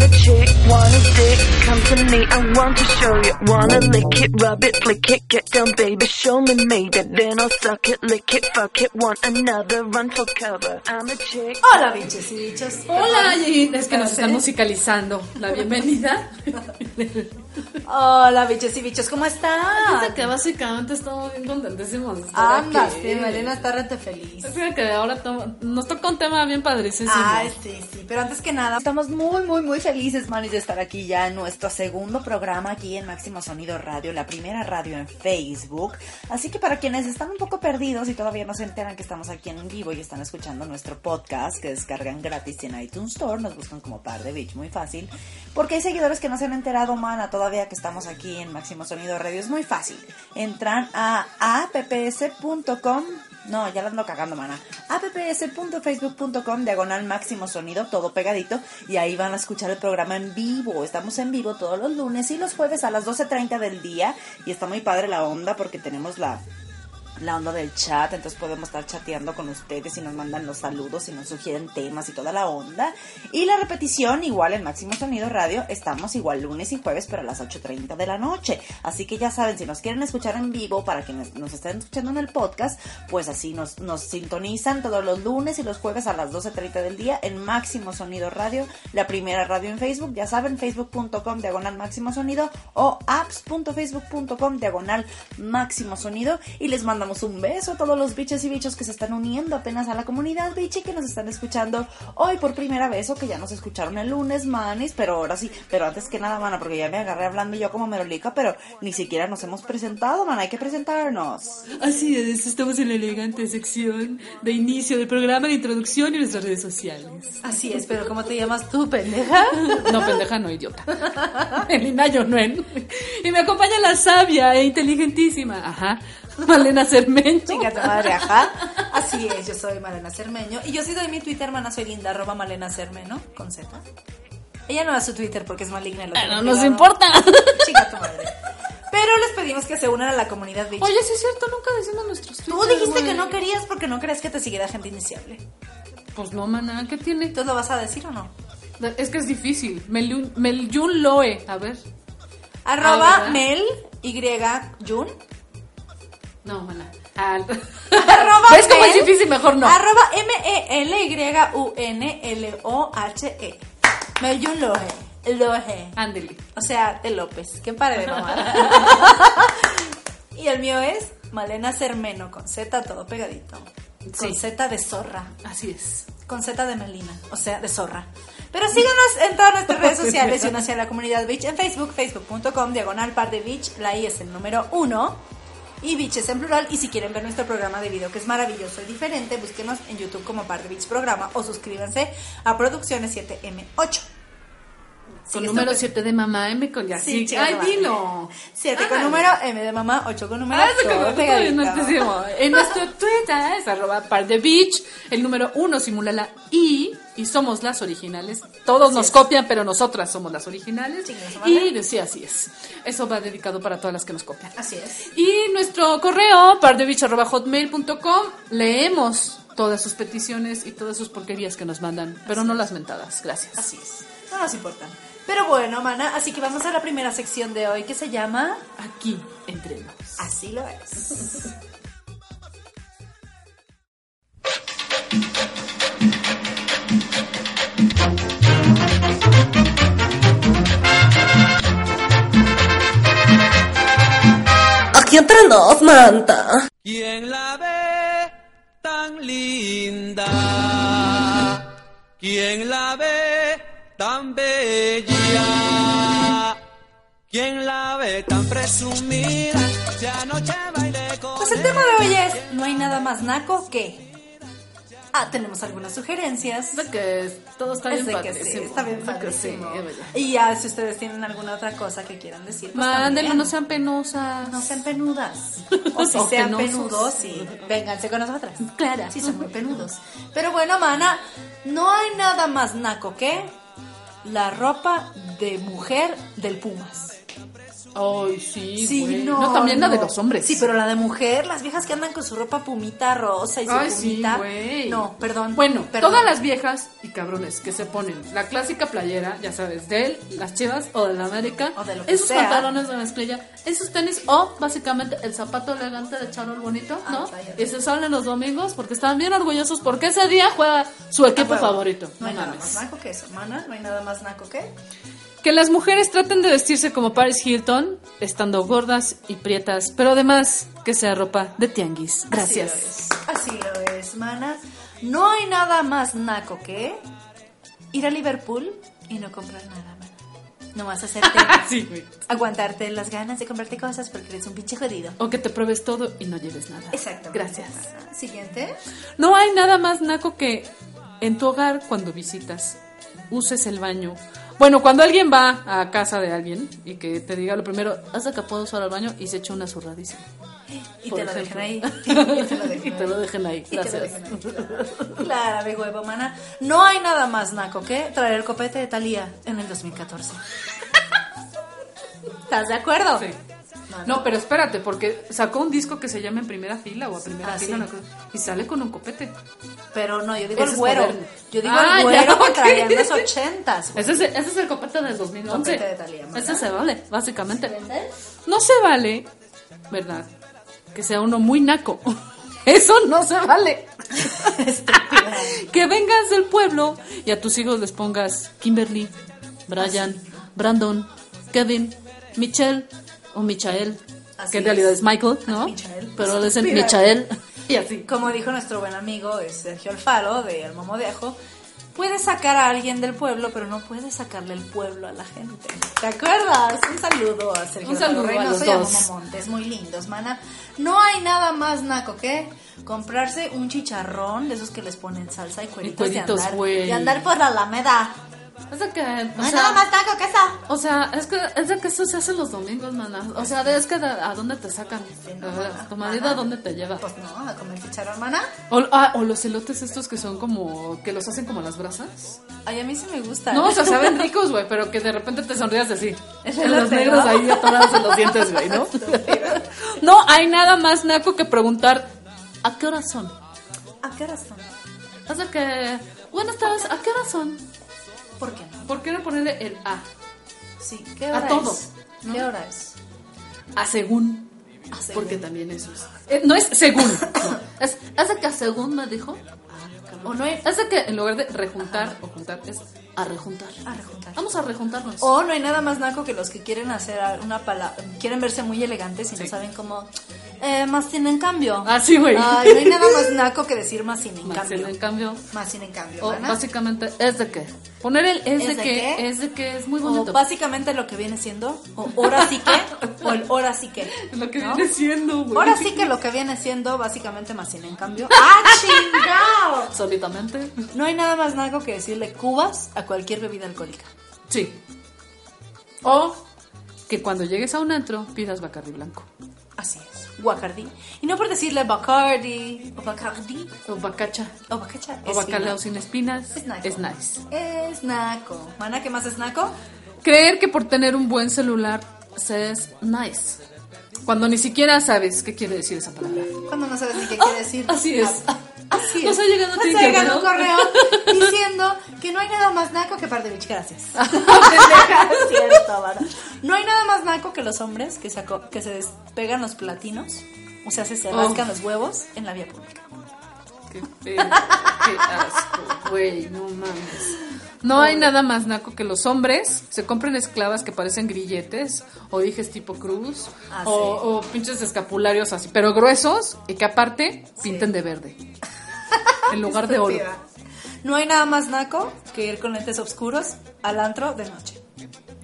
A chick, wanna dick, come to me, I want to show you. Wanna lick it, rub it, flick it, get down, baby, show me, maybe. Then I'll suck it, lick it, fuck it, want another, run for cover. I'm a chick. Hola, bichos y bichos. Hola, y es que nos están musicalizando. La bienvenida. Hola, bichos y bichos, ¿cómo están? Dice que básicamente estamos bien contentísimos. Anda, sí, Malena está rete feliz. Fíjate que ahora nos toca un tema bien padrísimo. Ay, sí, sí, pero antes que nada, estamos muy, muy, muy felices, Manis, estar aquí ya en nuestro segundo programa aquí en Máximo Sonido Radio, la primera radio en Facebook. Así que para quienes están un poco perdidos y todavía no se enteran que estamos aquí en vivo y están escuchando nuestro podcast que descargan gratis en iTunes Store, nos buscan como Par de Beach, muy fácil. Porque hay seguidores que no se han enterado, mana, todavía que estamos aquí en Máximo Sonido Radio. Es muy fácil. Entran a apps.com no, ya la ando cagando, mana. apps.facebook.com, diagonal máximo sonido, todo pegadito. Y ahí van a escuchar el programa en vivo. Estamos en vivo todos los lunes y los jueves a las 12.30 del día. Y está muy padre la onda porque tenemos la la onda del chat, entonces podemos estar chateando con ustedes y nos mandan los saludos y nos sugieren temas y toda la onda. Y la repetición, igual en Máximo Sonido Radio, estamos igual lunes y jueves, pero a las 8.30 de la noche. Así que ya saben, si nos quieren escuchar en vivo, para quienes nos estén escuchando en el podcast, pues así nos, nos sintonizan todos los lunes y los jueves a las 12.30 del día en Máximo Sonido Radio, la primera radio en Facebook, ya saben, facebook.com diagonal máximo sonido o apps.facebook.com diagonal máximo sonido y les mandamos un beso a todos los biches y bichos que se están uniendo apenas a la comunidad bichi que nos están escuchando hoy por primera vez o que ya nos escucharon el lunes, manis, pero ahora sí, pero antes que nada, mana, porque ya me agarré hablando yo como merolica, pero ni siquiera nos hemos presentado, mana, hay que presentarnos. Así es, estamos en la elegante sección de inicio del programa de introducción y nuestras redes sociales. Así es, pero ¿cómo te llamas tú, pendeja? No, pendeja, no, idiota. Elina Yonuen. Y me acompaña la sabia e inteligentísima, ajá, Malena Cermeño. Chinga tu madre, ajá. Así es, yo soy Malena Cermeño. Y yo sí doy mi Twitter, hermana, soy linda, arroba Malena Cermeño, con Z. Ella no da su Twitter porque es maligna. lo No nos importa. Chinga tu madre. Pero les pedimos que se unan a la comunidad. Oye, sí es cierto, nunca decimos nuestros Tú Twitter, dijiste güey. que no querías porque no crees que te siguiera gente iniciable. Pues no, maná, ¿qué tiene? ¿Entonces lo vas a decir o no? Es que es difícil. Melyun Loe, a ver. Arroba. Mel Y Jun. No, maná. Ah, Arroba ¿Ves cómo es difícil? Mejor no. Arroba M-E-L-Y-U-N-L-O-H-E. Meljun Lohe. Lohe. Ándele. O sea, de López. Qué padre de mamá. y el mío es Malena Cermeno, con Z todo pegadito. Con Sí. Z de zorra. Así es. Con Z de Melina. O sea, de zorra. Pero síganos en todas nuestras redes sociales y únanse a la comunidad Beach en Facebook, facebook.com, diagonal par de Beach. La I es el número uno. Y Beach es en plural. Y si quieren ver nuestro programa de video, que es maravilloso y diferente, búsquenos en YouTube como Par de Beach Programa o suscríbanse a Producciones 7M8. Con número tú, 7 de mamá M con ya. Sí, Ay, dilo. 7 con número, M de mamá, 8 con número. Ah, eso que. En nuestro Twitter es arroba par de beach. El número uno simula la I y somos las originales. Todos nos es. copian, pero nosotras somos las originales. Y sí, así es. Eso va dedicado para todas las que nos copian. Así es. Y nuestro correo, pardebich.hotmail.com, leemos todas sus peticiones y todas sus porquerías que nos mandan, pero no las mentadas. Gracias. Así es. No nos importan. Pero bueno, mana, así que vamos a la primera sección de hoy que se llama Aquí, entre nos. Así lo es. Entre nos, manta. ¿Quién la ve tan linda? ¿Quién la ve tan bella? ¿Quién la ve tan presumida? Si anoche bailé con Pues el tema de hoy es No hay nada más naco que Ah, tenemos algunas sugerencias. Es de que todo está Es bien de que sí, está bien Es que sí, vaya. Y ya, si ustedes tienen alguna otra cosa que quieran decir, pues Mándenlo, no sean penosas. No sean penudas. O si O sean penosos. penudos, sí. Vénganse con nosotras. Claro. Sí, son muy penudos. Pero bueno, mana, no hay nada más naco que la ropa de mujer del Pumas. Ay, sí, Sí, güey. no. también la de los hombres. Sí, pero la de mujer, las viejas que andan con su ropa pumita rosa y su Ay, sí, pumita. güey. no, perdón. Bueno, perdón. todas las viejas y cabrones que se ponen la clásica playera, ya sabes, de él, las chivas o de la América, O de lo que esos sea. pantalones de mezclilla, esos tenis o básicamente el zapato elegante de Charol bonito, Ah, ¿no? y se salen los domingos porque están bien orgullosos porque ese día juega su equipo favorito. No hay nada más naco que eso, mana. No hay nada más naco que. Que las mujeres traten de vestirse como Paris Hilton, estando gordas y prietas, pero además que sea ropa de tianguis. Gracias. Así lo es, Así lo es, mana. No hay nada más naco que ir a Liverpool y no comprar nada, mana. Nomás hacerte. Sí, güey. aguantarte las ganas de comprarte cosas porque eres un pinche jodido. O que te pruebes todo y no lleves nada. Exactamente. Gracias. mana. Siguiente. No hay nada más naco que en tu hogar cuando visitas uses el baño. Bueno, cuando alguien va a casa de alguien y que te diga lo primero, haz de que puedo usar el baño y se echa una zurradísima. Y te. Y te lo dejan dejen ahí. Y te lo Gracias. dejan ahí, claro. Claro, de huevo, mana. No hay nada más naco que traer el copete de Thalía en el 2014. ¿Estás de acuerdo? Sí. No, pero espérate, porque sacó un disco que se llama En Primera Fila o a Primera Ah, Fila sí. y sale con un copete. Pero no, yo digo Ese el güero. Yo digo Ah, el ya, güero que ok. traía en los ochentas. Ese es, ese es el copete del 2011. Copete de ese se vale, básicamente. No se vale, ¿verdad? Que sea uno muy naco. Eso no se vale. Que vengas del pueblo y a tus hijos les pongas Kimberly, Brian, Brandon, Kevin, Michelle o Michael, Así que en realidad es. es Michael, ¿no? Michael. Pero Estúpida. Michael y así. Como dijo nuestro buen amigo eh, Sergio Alfaro de El Momodejo, puedes sacar a alguien del pueblo, pero no puedes sacarle el pueblo a la gente. ¿Te acuerdas? Un saludo a Sergio Un Alfaro saludo a Reynoso los y a dos. Momo Montes, muy lindos, mana. No hay nada más naco que comprarse un chicharrón de esos que les ponen salsa y cueritos, cueritos, de, andar, y andar por la Alameda. Es de que, o hay sea, nada más naco que eso. o sea, es que es de que eso se hace los domingos, mana. O sea, es que de- a dónde te sacan. Sí, no, A ver, mana. ¿Tu marido a dónde te lleva? Pues no, a comer chicharrón, mana. O, ah, o los elotes estos que son como que los hacen como las brasas. Ay, a mí sí me gusta. No, o sea, saben ricos, güey, pero que de repente te sonrías así. Es En los negros ¿no? ahí atorados en los dientes, güey, ¿no? No hay nada más naco que preguntar ¿a qué hora son? ¿A qué hora son? O sea que, buenas tardes, ¿a qué hora son? ¿Por qué no? ¿Por qué no ponerle el A? Sí, ¿qué A hora todo, es? ¿no? ¿Qué hora es? A según. A según. Porque también eso es. eh, no es según. no. Es, de que a según me dijo. Ah. O no hay- Es de que en lugar de rejuntar o juntar, es a rejuntar. A rejuntar. Vamos a rejuntarnos. O no hay nada más naco que los que quieren hacer una palabra, quieren verse muy elegantes y no saben cómo. Eh, más sin en cambio. Ah, sí, güey. Ay, no hay nada más naco que decir más sin en Más cambio. en cambio. Más sin en cambio. O básicamente es de qué. Poner el es, ¿Es de, de qué, qué? es de que es muy O bonito. básicamente lo que viene siendo, o ahora sí que, o el ahora sí que. lo que ¿no? viene siendo, güey. Ahora sí que lo que viene siendo, básicamente más sin en cambio. ¡Ah, chingado! Solitamente. No hay nada más naco que decirle cubas a cualquier bebida alcohólica. Sí. O que cuando llegues a un antro pidas Bacardi blanco. Así es. Guacardi. Y no por decirle Bacardi o Bacardi O bacacha. o Bacacha. O bacalao sin espinas. Es naco. Es nice. Es naco. Mana, ¿qué más es naco? Creer que por tener un buen celular se es nice. Cuando ni siquiera sabes qué quiere decir esa palabra. Cuando no sabes ni qué quiere decir. Ah, así es. Así Nos ha llegado Nos ha llegado un correo. diciendo que no hay nada más naco que Pardevich. Gracias. No hay nada más naco que los hombres que se, aco- que se despegan los platinos. O sea, se, se Oh. rascan los huevos en la vía pública. Qué feo, qué asco, güey, no mames. No hay nada más naco que los hombres se compren esclavas que parecen grilletes o dijes tipo cruz Ah, o, sí. o pinches escapularios así, pero gruesos y que aparte pinten de verde en lugar de oro. No hay nada más naco que ir con lentes oscuros al antro de noche.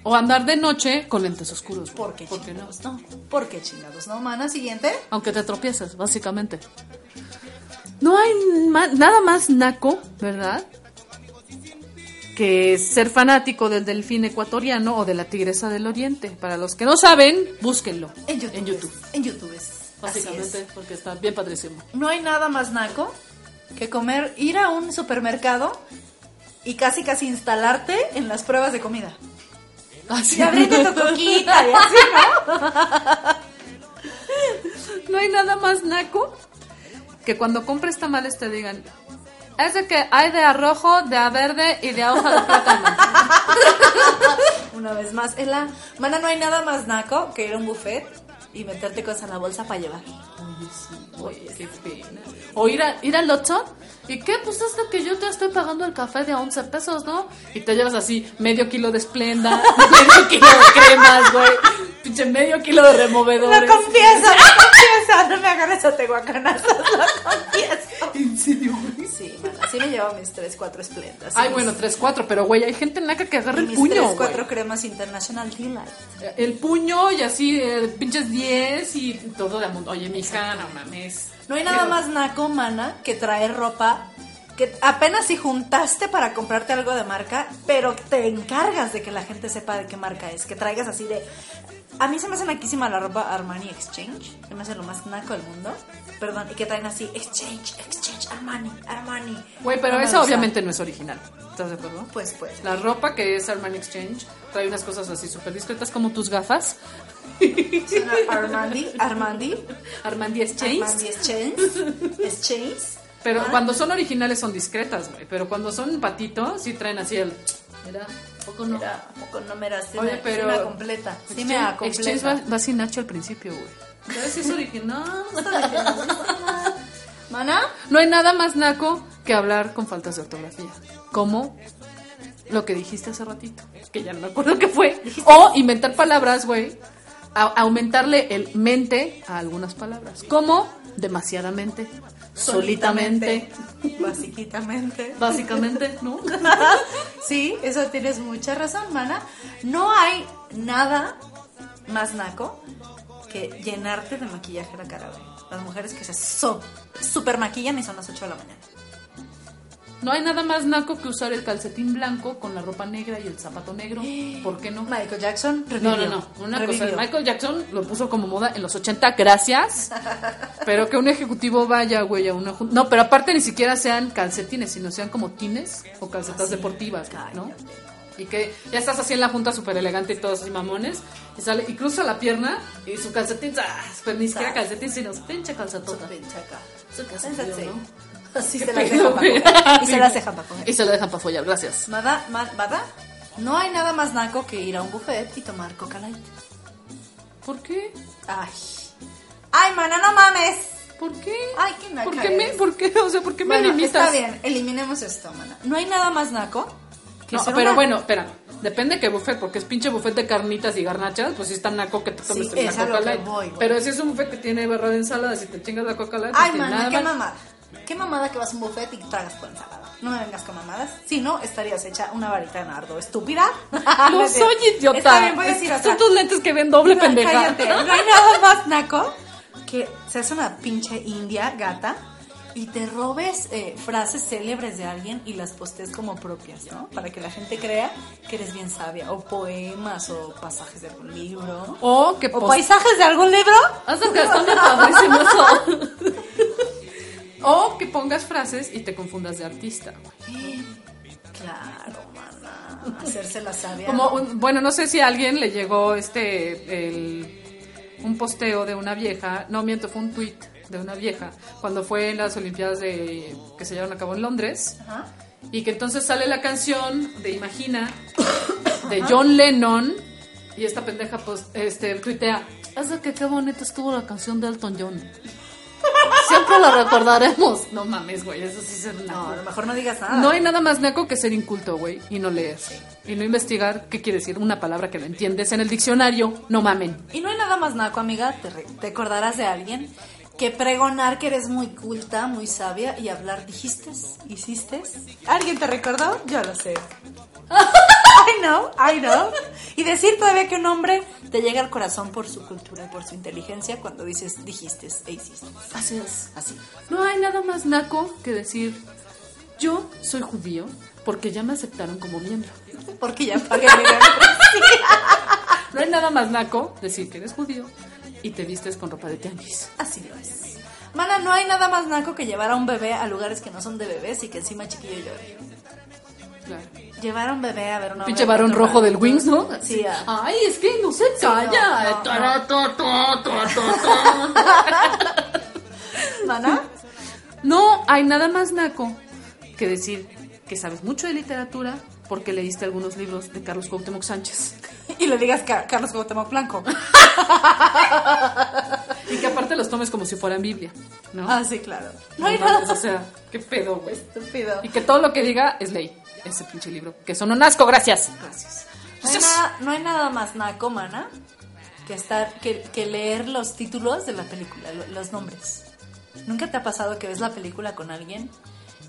O andar de noche con lentes oscuros. ¿Por qué ¿Por qué no? chingados? No. ¿Por qué chingados? ¿No, mana? Siguiente. Aunque te tropieces, básicamente. No hay ma- nada más naco, ¿verdad? Que ser fanático del delfín ecuatoriano o de la tigresa del oriente. Para los que no saben, búsquenlo. En YouTube. En YouTube. En YouTube. es. Básicamente, porque está bien padrísimo. No hay nada más naco que comer, ir a un supermercado y casi casi instalarte en las pruebas de comida. Así. Y tu coquita y así, ¿no? No hay nada más naco que cuando compres tamales te digan, es de que hay de arrojo, de a verde y de a hoja de plátano. Una vez más, Ela. Mana, no hay nada más naco que ir a un buffet y meterte cosas en la bolsa para llevar. Oye, sí, oye, qué pena. O ir, a, ir al Oxxo, ¿y qué? Pues hasta que yo te estoy pagando el café de 11 pesos, ¿no? Y te llevas así medio kilo de esplenda, medio kilo de cremas, güey, pinche medio kilo de removedores. Lo confieso, lo confieso. No me agarres a tehuacanazos, lo confieso. ¿En serio, güey? Sí, mana, sí me llevo mis 3, 4 esplendas. Ay, mis- bueno, 3, 4, pero güey, hay gente naca que agarra y el puño, 3, güey. 4 cremas International Delight. El puño y así, eh, pinches 10 y todo de mundo. Oye, mija, no mames. No hay nada más naco, mana, que traer ropa que apenas si juntaste para comprarte algo de marca, pero te encargas de que la gente sepa de qué marca es, que traigas así de... A mí se me hace naquísima la ropa Armani Exchange, se me hace lo más naco del mundo. Perdón, y que traen así Exchange, Exchange, Armani, Armani. Güey, pero No eso obviamente no es original. ¿Estás de acuerdo? Pues, pues. La ropa que es Armani Exchange trae unas cosas así súper discretas como tus gafas. Suena Armandi, Armandi, Armandi Exchange. Armandi Exchange, Exchange. Pero Ah. cuando son originales son discretas, güey. Pero cuando son patitos, sí traen así el... Mira, poco no. Mira, ¿a poco no me sí Oye, me- pero- sí me completa. Sí Exchange, me completa. Exchange va, va sin Nacho al principio, güey. ¿Sabes si es original? ¿Mana? No hay nada más naco que hablar con faltas de ortografía. Como lo que dijiste hace ratito, que ya no me acuerdo qué fue. O inventar palabras, güey. A- aumentarle el mente a algunas palabras. Como demasiadamente, solitamente, Basiquitamente. básicamente, ¿no? Sí, eso tienes mucha razón, mana. No hay nada más naco que llenarte de maquillaje la cara, güey. Las mujeres que se so, super maquillan y son las 8 de la mañana. No hay nada más naco que usar el calcetín blanco con la ropa negra y el zapato negro. ¿Por qué no? Michael Jackson No, revivió. no, no. Una Revivió. cosa, Michael Jackson lo puso como moda en los 80, gracias. Pero que un ejecutivo vaya, güey, a una jun- No, pero aparte ni siquiera sean calcetines, sino sean como tines o calcetas deportivas, ¿no? Y que ya estás así en la junta súper elegante y todos así mamones. Y sale y cruza la pierna y su calcetín, ¡zas! pero ni siquiera calcetín, sino pinche calcetota. Pinche acá. Pénsate. frío, ¿no? Así Qué se las dejan para coger. Y se las dejan para coger. Y se la dejan para follar, gracias. Mada, ma- Mada, no hay nada más naco que ir a un buffet y tomar Coca Light. ¿Por qué? Ay. Ay, mana, no mames. ¿Por qué? Ay, qué naca ¿Por qué me, por qué, o sea, por qué me Bueno, limitas? está bien, eliminemos esto, mana. No hay nada más naco que No, ser pero una- bueno, espera. Depende qué buffet, porque es pinche buffet de carnitas y garnachas, pues sí está naco que te tomes Sí, una es a lo coca light. voy, güey. Pero si es un buffet que tiene barra de ensaladas y te chingas la coca light, Ay, pues mana, nada qué mamada. Qué mamada que vas a un buffet y tragas por ensalada. No me vengas con mamadas. Si no, estarías hecha una varita de nardo. ¿Estúpida? No soy idiota. Está bien, voy a decir Son tus lentes que ven doble No, pendeja. Cállate. No hay nada más naco que seas una pinche india gata y te robes eh, frases célebres de alguien y las postes como propias, ¿no? Para que la gente crea que eres bien sabia. O poemas o pasajes de algún libro. O que O paisajes de algún libro. Hasta que está padrísimo eso. O que pongas frases y te confundas de artista. Claro, mana. Hacerse la sabia. Como un- bueno, no sé si a alguien le llegó este el un posteo de una vieja, no miento, fue un tweet de una vieja cuando fue en las Olimpiadas de que se llevaron a cabo en Londres Ajá. y que entonces sale la canción de Imagina de John Lennon y esta pendeja pues este tuitea, "Hace que qué bonita estuvo la canción de Elton John." Siempre la recordaremos. No mames, güey, eso sí es No, naco. a lo mejor no digas nada. No hay nada más naco que ser inculto, güey, y no leer. Y no investigar qué quiere decir una palabra que no entiendes en el diccionario. No mamen. Y no hay nada más naco, amiga. Te, re- te acordarás de alguien que pregonar que eres muy culta, muy sabia y hablar dijiste, hiciste. ¿Alguien te recordó? Yo lo sé. I know, I know. Y decir todavía que un hombre te llega al corazón por su cultura y por su inteligencia cuando dices, dijiste e hiciste. Así es. Así. No hay nada más naco que decir, yo soy judío porque ya me aceptaron como miembro. Porque ya pagué mi. No hay nada más naco decir que eres judío y te vistes con ropa de tianguis. Así lo es. Mana, no hay nada más naco que llevar a un bebé a lugares que no son de bebés y que encima chiquillo llore. Claro. Llevar a un bebé a ver una Pinche varón rojo del Wings, ¿no? Sí, ah. Ay, es que no se calla. ¿Mana? No hay nada más naco que decir que sabes mucho de literatura porque leíste algunos libros de Carlos Cuauhtémoc Sánchez. Y le digas que a Carlos Cuauhtémoc Blanco. Y que aparte los tomes como si fueran Biblia, ¿no? Ah, sí, claro. No hay No nada O sea, qué pedo, güey. estúpido. Y que todo lo que diga es ley. Ese pinche libro. Que son un asco, gracias. Gracias. No hay, nada, no hay nada más naco, mana, que, estar, que, que leer los títulos de la película, lo- los nombres. ¿Nunca te ha pasado que ves la película con alguien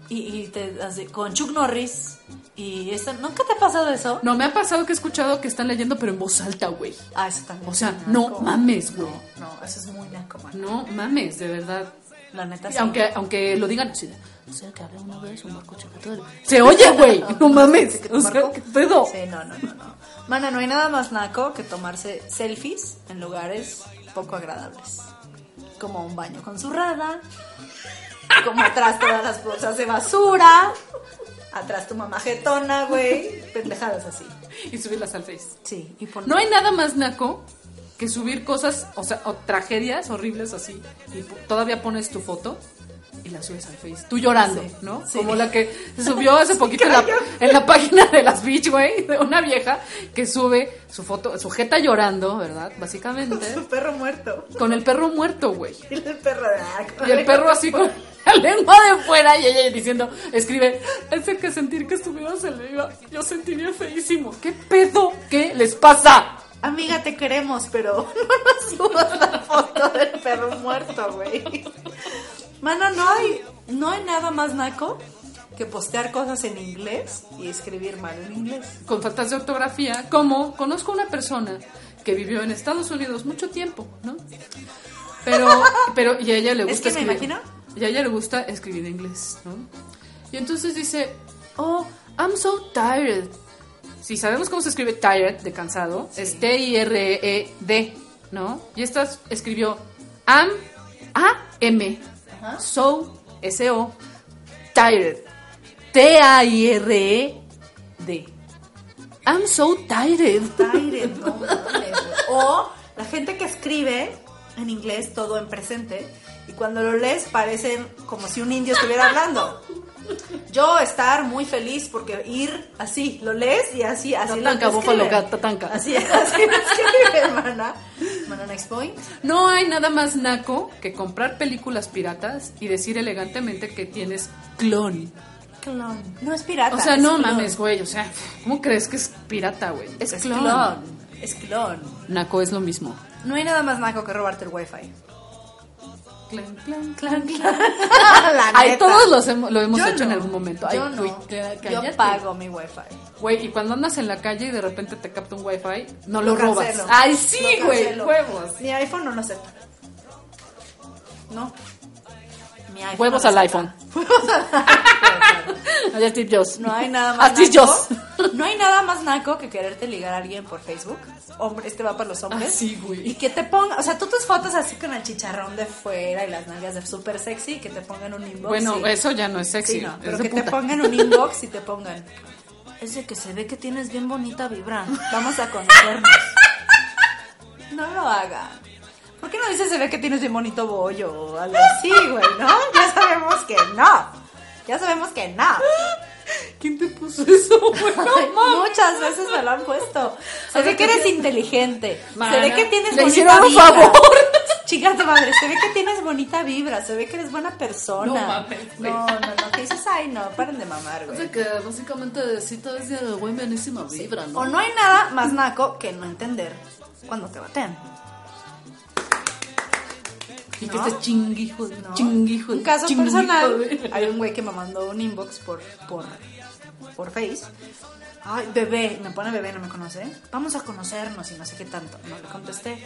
y, y te hace- con Chuck Norris y esto, ¿nunca te ha pasado eso? No, me ha pasado que he escuchado que están leyendo, pero en voz alta, güey. Ah, eso también. O sea, naco. no mames, güey. No, eso es muy naco, mana. No mames, de verdad. La neta sí. aunque, aunque lo digan así de, o sea, que había una vez un barco chocador. Se oye, güey. No mames. ¿Que te O sea? ¿qué pedo? Sí, no, no, no, no. Mana, no hay nada más naco que tomarse selfies en lugares poco agradables. Como un baño con zurrada, como atrás todas las bolsas de basura, atrás tu mamá jetona, güey, pendejadas así. Y subirlas al Face. Sí, y No hay nada más naco que subir cosas, o sea, o tragedias horribles así. Y todavía pones tu foto y la subes al Face. Tú llorando, Sí, ¿no? sí. Como la que se subió hace poquito en la, en la página de las Beach, güey, de una vieja que sube su foto, su jeta llorando, ¿verdad? Básicamente. Su perro muerto. Con el perro muerto, güey. Y el perro de ah, Y el perro así con la lengua de fuera y ella diciendo, escribe, ese que sentir que estuviera iba, yo sentiría feísimo. ¿Qué pedo? ¿Qué les pasa? Amiga, te queremos, pero no nos subas la foto del perro muerto, güey. Mano, no hay, no hay nada más naco que postear cosas en inglés y escribir mal en inglés. Con faltas de ortografía, como conozco una persona que vivió en Estados Unidos mucho tiempo, ¿no? Pero, pero, y a ella le Es gusta me escribir. imagino. Y a ella le gusta escribir en inglés, ¿no? Y entonces dice, oh, I'm so tired. Si sabemos cómo se escribe tired, de cansado, es T-I-R-E-D, ¿no? Y esta escribió am, A-M, so, S-O, tired, T-A-I-R-E-D. I'm so tired. Tired, no. O la gente que escribe en inglés todo en presente y cuando lo lees parecen como si un indio estuviera hablando. Yo estar muy feliz porque ir así, lo lees y así, así lo Tatanka, búfalo, escriben. tatanka. Así, así lo escribe, hermana. Mana, next point. No hay nada más naco que comprar películas piratas y decir elegantemente que tienes clon. Clon. No es pirata. O sea, no clon. mames, güey. O sea, ¿cómo crees que es pirata, güey? Es, Es clon. clon. Es clon. Naco es lo mismo. No hay nada más naco que robarte el wifi. Clan, clan, Clan, clan. La Ay, todos los hemo- lo hemos Yo hecho en algún momento. Ay, Yo no. Yo pago mi wifi. Güey, y cuando andas en la calle y de repente te capta un wifi, no lo, Lo robas. cancelo. Ay, sí, güey, huevos. Mi iPhone no lo acepta. No. Mi iPhone Huevos al iPhone. Allá Steve Jobs. No hay nada más A Steve naco. Jobs. No hay nada más naco que quererte ligar a alguien por Facebook. Hombre, este va para los hombres. Ah, sí, güey. Y que te ponga, o sea, tú tus fotos así con el chicharrón de fuera y las nalgas de súper sexy y que te pongan un inbox. Bueno, y- eso ya no es sexy. Sí, no, es pero de que te pongan un inbox y te pongan. Ese que se ve que tienes bien bonita vibra. Vamos a conocernos. No lo hagan. ¿Por qué no dices se ve que tienes bien bonito bollo o algo así, güey, no? Ya sabemos que no. Ya sabemos que no. ¿Quién te puso eso, güey? No. Muchas veces me lo han puesto. Se ve que eres inteligente. Se ve que tienes le bonita hicieron un vibra. favor. Madre, se ve que tienes bonita vibra, se ve que eres buena persona. No mames. No, no, no, que dices, ay, no, paren de mamar, O güey. sea que básicamente sí todo es de güey buenísima vibra, ¿no? O no hay nada más naco que no entender cuando te batean. Y que ¿No? estés chinguijo, ¿no? chinguijo. Un caso chinguijo, personal. Hay un güey que me mandó un inbox por, por por Face. Ay, bebé, me pone bebé, no me conoce. Vamos a conocernos y no sé qué tanto. No le contesté.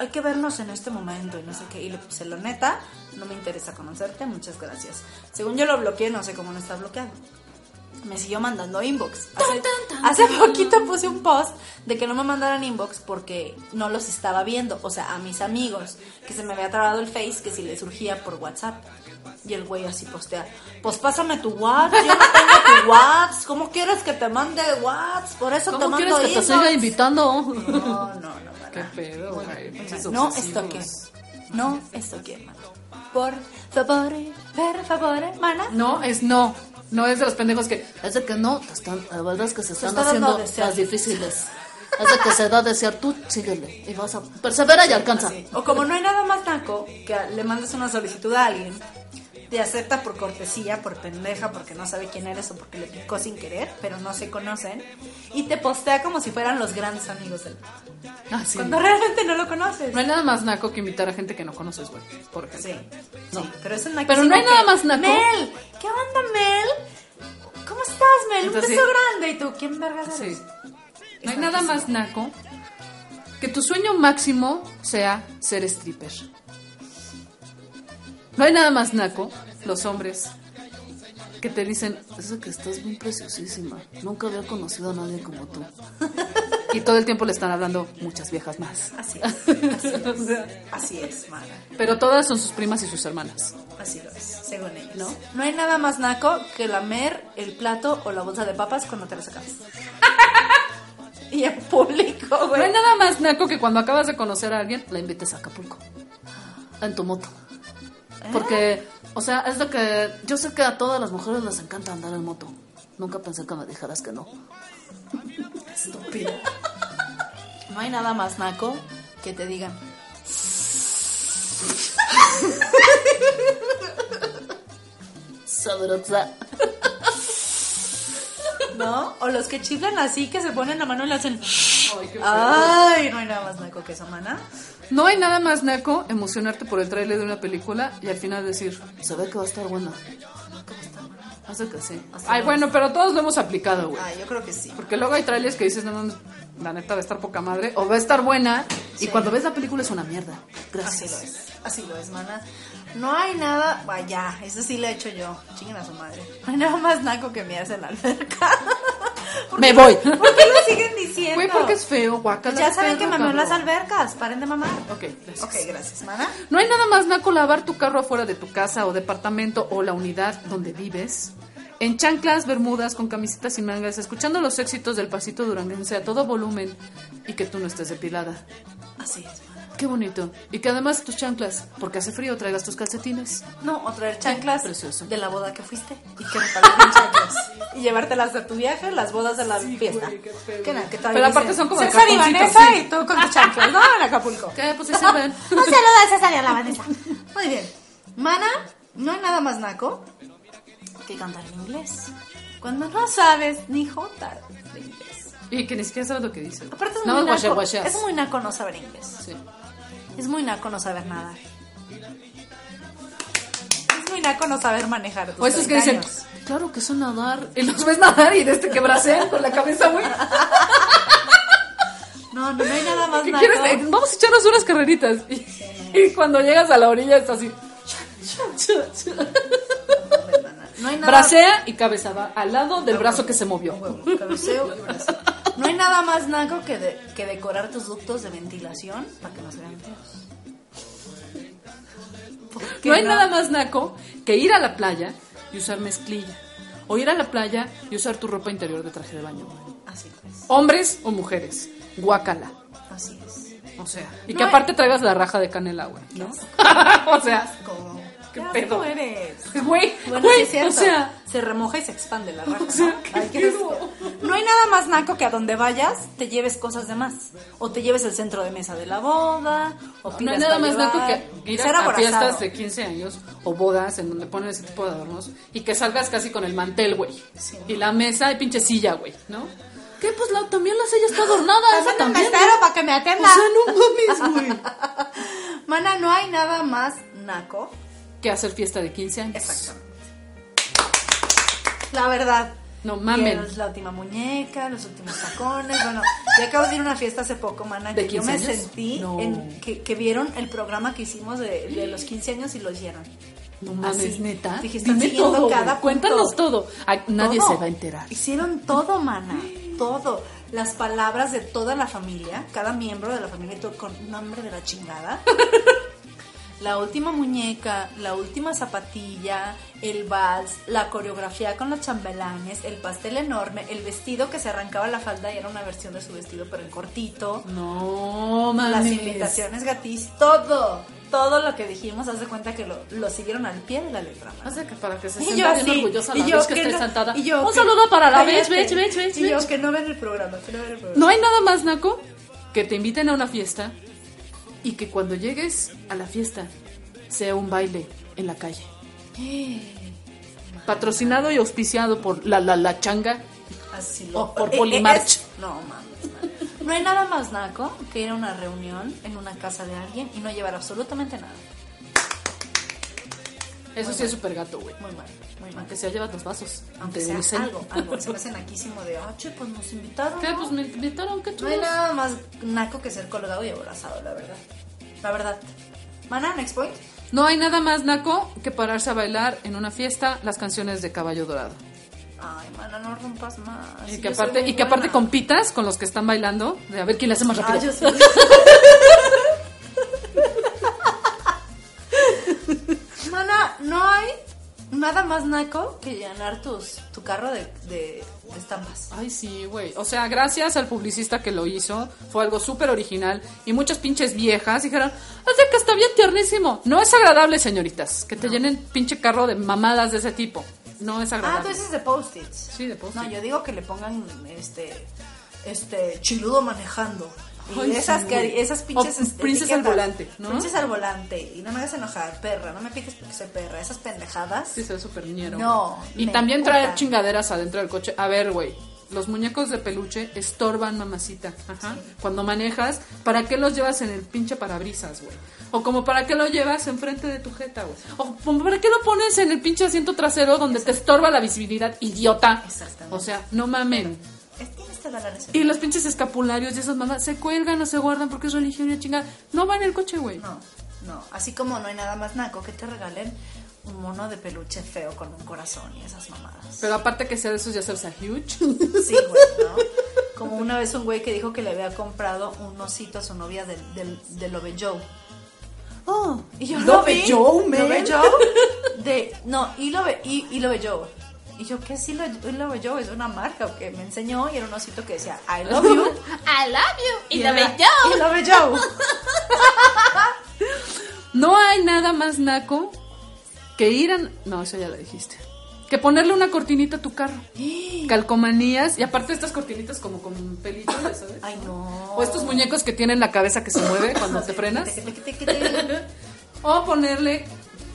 Hay que vernos en este momento y no sé qué. Y le puse, lo neta, no me interesa conocerte, muchas gracias. Según yo lo bloqueé, no sé cómo no está bloqueado. Me siguió mandando inbox. Hace, hace poquito puse un post de que no me mandaran inbox porque no los estaba viendo. O sea, a mis amigos, que se me había trabado el face, que si le surgía por WhatsApp. Y el güey así postea, pues pásame tu WhatsApp, yo no tengo tu WhatsApp, ¿cómo quieres que te mande WhatsApp? Por eso te ¿Cómo mando quieres que te inbox". siga invitando? No, no, no. Qué pedo, güey. pinches No esto que, no esto que, mana. Por favor, por favor, mana. No, es no. No es de los pendejos que. Es de que no, están, la verdad es que se están está dando haciendo las difíciles. Es de que se da a desear, tú síguele y vas a persevera y alcanza. O como no hay nada más naco que le mandes una solicitud a alguien, te acepta por cortesía, por pendeja, porque no sabe quién eres o porque le picó sin querer, pero no se conocen, y te postea como si fueran los grandes amigos del mundo. Ah, sí. Cuando realmente no lo conoces. No hay nada más naco que invitar a gente que no conoces, güey. Por ejemplo. Sí, No. sí, pero es un Pero no hay nada más naco. Mel, ¿qué onda, Mel? ¿Cómo estás, Mel? Un beso grande. ¿Y tú? ¿Quién vergas eres? Sí. No hay nada más naco que tu sueño máximo sea ser stripper. No hay nada más naco, los hombres, que te dicen, es de que estás bien preciosísima. Nunca había conocido a nadie como tú. Y todo el tiempo le están hablando muchas viejas más. Así es, así es, así es, mana. Pero todas son sus primas y sus hermanas. Así lo es, según ellos. ¿No? No hay nada más naco que lamer el plato o la bolsa de papas cuando te lo sacas. y en público, No güey. hay nada más naco que cuando acabas de conocer a alguien, la invites a Acapulco. En tu moto. Porque, o sea, es lo que. Yo sé que a todas las mujeres les encanta andar en moto. Nunca pensé que me dijeras que no. Estúpido. No hay nada más naco que te digan. Sabrosa. ¿No? O los que chiflan así, que se ponen la mano y le hacen. Ay, no hay nada más naco que esa mana. No hay nada más naco emocionarte por el trailer de una película y al final decir, se ve que va a estar buena. Hace que sí. Ay, bueno, pero todos lo hemos aplicado, güey. Ay, yo creo que sí. Porque luego hay trailers que dices, no mames, la neta va a estar poca madre, o va a estar buena, y cuando ves la película es una mierda. Así Gracias. lo es, así lo es, mana. No hay nada, vaya, eso sí lo he hecho yo. Chinguen a su madre. No hay nada más naco que me hace en la alberca. ¿Por Me voy. ¿Por qué lo siguen diciendo? Güey, porque es feo, guacala. Ya saben que en las albercas, paren de mamar. Ok, gracias. Ok, gracias, mana. No hay nada más naco lavar tu carro afuera de tu casa o departamento o la unidad donde vives. En chanclas, bermudas, con camisetas y mangas, escuchando los éxitos del pasito duranguense a todo volumen y que tú no estés depilada. Así es. Qué bonito. Y que además tus chanclas, porque hace frío, traigas tus calcetines. No, o traer chanclas Precioso. de la boda que fuiste y que repartieron chanclas. Y llevártelas de tu viaje, las bodas de la fiesta. ¿Qué na- qué tal? Pero aparte son como César y Vanessa sí. y tú con tus chanclas, ¿no? En Acapulco. ¿Qué? Pues sí sirven. Un saludo a César y a la Vanessa. Muy bien. Mana, no hay nada más naco que cantar en inglés. Cuando no sabes ni jota de inglés. Y que ni siquiera sabes lo que dice. Aparte es no, muy, naco, guasha. es muy naco no saber inglés. Sí. Es muy naco no saber nadar. Es muy naco no saber manejar. O esos que 30 dicen, años. claro que sé nadar. Y los ves nadar y de este que bracean con la cabeza, güey. No, no, no hay nada más ¿Qué naco. Eh, Vamos a echarnos unas carreritas. Y, y cuando llegas a la orilla es así. No hay nada Bracea y cabeza va al lado del brazo que se movió. Huevo, cabeceo y brazo. No hay nada más naco que, de- que decorar tus ductos de ventilación para que no se vean feos. ¿Por qué No hay nada más naco que ir a la playa y usar mezclilla. O ir a la playa y usar tu ropa interior de traje de baño. Así es, Hombres o mujeres. Guácala. así es. O sea, y No que hay- aparte traigas la raja de canela, güey, ¿no? o sea, Como, ¿Qué ¿Qué pedo? eres? güey, Bueno, güey, sí es cierto. o sea, se remoja y se expande la raja. sea, ¿no? No hay nada más naco que a donde vayas te lleves cosas de más. O te lleves el centro de mesa de la boda. O no pidas hay nada más naco que ir a, fiestas de 15 años o bodas en donde ponen ese tipo de adornos y que salgas casi con el mantel, güey. Sí. Y la mesa y pinche silla, güey, ¿no? ¿Qué? Pues la, también la silla está adornada, esa también. mesero ¿no? para que me O atienda. sea, no mames, güey. Mana, no hay nada más naco. Que hacer fiesta de 15 años. Exactamente. La verdad, No, mamen. la última muñeca, los últimos tacones. Bueno, yo acabo de ir a una fiesta hace poco, mana, ¿De que yo 15 me años? sentí No. en, que, que vieron el programa que hicimos de, de los 15 años y lo hicieron. No mames, neta. Dije, están Dime todo, cada güey. Cuéntanos punto. todo. Ay, nadie Todo. se va a enterar. Hicieron todo, mana. Todo. Las palabras de toda la familia, cada miembro de la familia, todo con nombre de la chingada. La última muñeca, la última zapatilla, el vals, la coreografía con los chambelanes, el pastel enorme, el vestido que se arrancaba la falda y era una versión de su vestido pero en cortito, No, mames. las invitaciones gatis, todo, todo lo que dijimos, haz de cuenta que lo, lo siguieron al pie de la letra. O sea, que para que se sienta bien orgullosa y la yo vez que, que esté no- sentada. y yo Un que- saludo para la vez, vech, vech, vech, Y yo que no ven el programa, que no ven el programa. No hay nada más, Naco, que te inviten a una fiesta y que cuando llegues a la fiesta sea un baile en la calle. Patrocinado y auspiciado por la la la changa. Así O por eh, eh, Polimarch. es- No mames. No hay nada más naco que ir a una reunión en una casa de alguien y no llevar absolutamente nada. Eso sí es súper gato, güey. Muy mal, muy mal. Aunque sea lleva dos vasos. Aunque sea algo, algo. Se me hace naquísimo de, ah, che, pues nos invitaron. ¿Qué? ¿no?". Pues me invitaron, ¿qué No hay nada más naco que ser colgado y abrazado, la verdad. La verdad. Mana, next point. No hay nada más, Naco, que pararse a bailar en una fiesta las canciones de Caballo Dorado. Ay, mana, no rompas más. Y que yo aparte, y que aparte compitas con los que están bailando, de a ver quién le hace más rápido. Ah, yo sí. Nada más naco que llenar tus, tu carro de, de, estampas. Ay, sí, güey. O sea, gracias al publicista que lo hizo, fue algo súper original. Y muchas pinches viejas dijeron, hace que está bien tiernísimo. No es agradable, señoritas, que te llenen pinche carro de mamadas de ese tipo. No es Ah, agradable. tú dices de post-its. Sí, de post-it. No, yo digo que le pongan este este chiludo manejando. Y Ay, esas sí, que esas pinches O este, princesa al volante, ¿no? Princesa al volante. Y no me hagas enojar, perra. No me piques porque soy perra. Esas pendejadas. Sí, se ve súper ñero. No, Y también traer chingaderas adentro del coche. A ver, güey. Los muñecos de peluche estorban, mamacita. Ajá. Cuando manejas, ¿para qué los llevas en el pinche parabrisas, güey? O como para qué lo llevas enfrente de tu jeta, güey. O como para qué lo pones en el pinche asiento trasero donde te estorba la visibilidad, idiota. Exactamente. O sea, no mamen. Es- La. Y los pinches escapularios y esas mamás se cuelgan o se guardan porque es religión y chingada. No va en el coche, güey. No, no. Así como no hay nada más naco que te regalen un mono de peluche feo con un corazón y esas mamadas. Pero aparte que sea de esos, ya sabes, a huge. Sí, güey, ¿no? Como una vez un güey que dijo que le había comprado un osito a su novia del, del, de Love Joe. Oh, y yo lo Love vi. Joe, man. Love Joe. De, no, y Love, y, y Love Joe. Y yo, ¿qué sí Love, Love Joe? ¿Es una marca o qué? Me enseñó y era un osito que decía, I love you. I love you. Y era, Y Love Joe. No hay nada más naco que ir a... No, eso ya lo dijiste. Que ponerle una cortinita a tu carro. Calcomanías. Y aparte estas cortinitas como con pelito, ya sabes. Ay, no. O estos muñecos que tienen la cabeza que se mueve cuando te frenas. O ponerle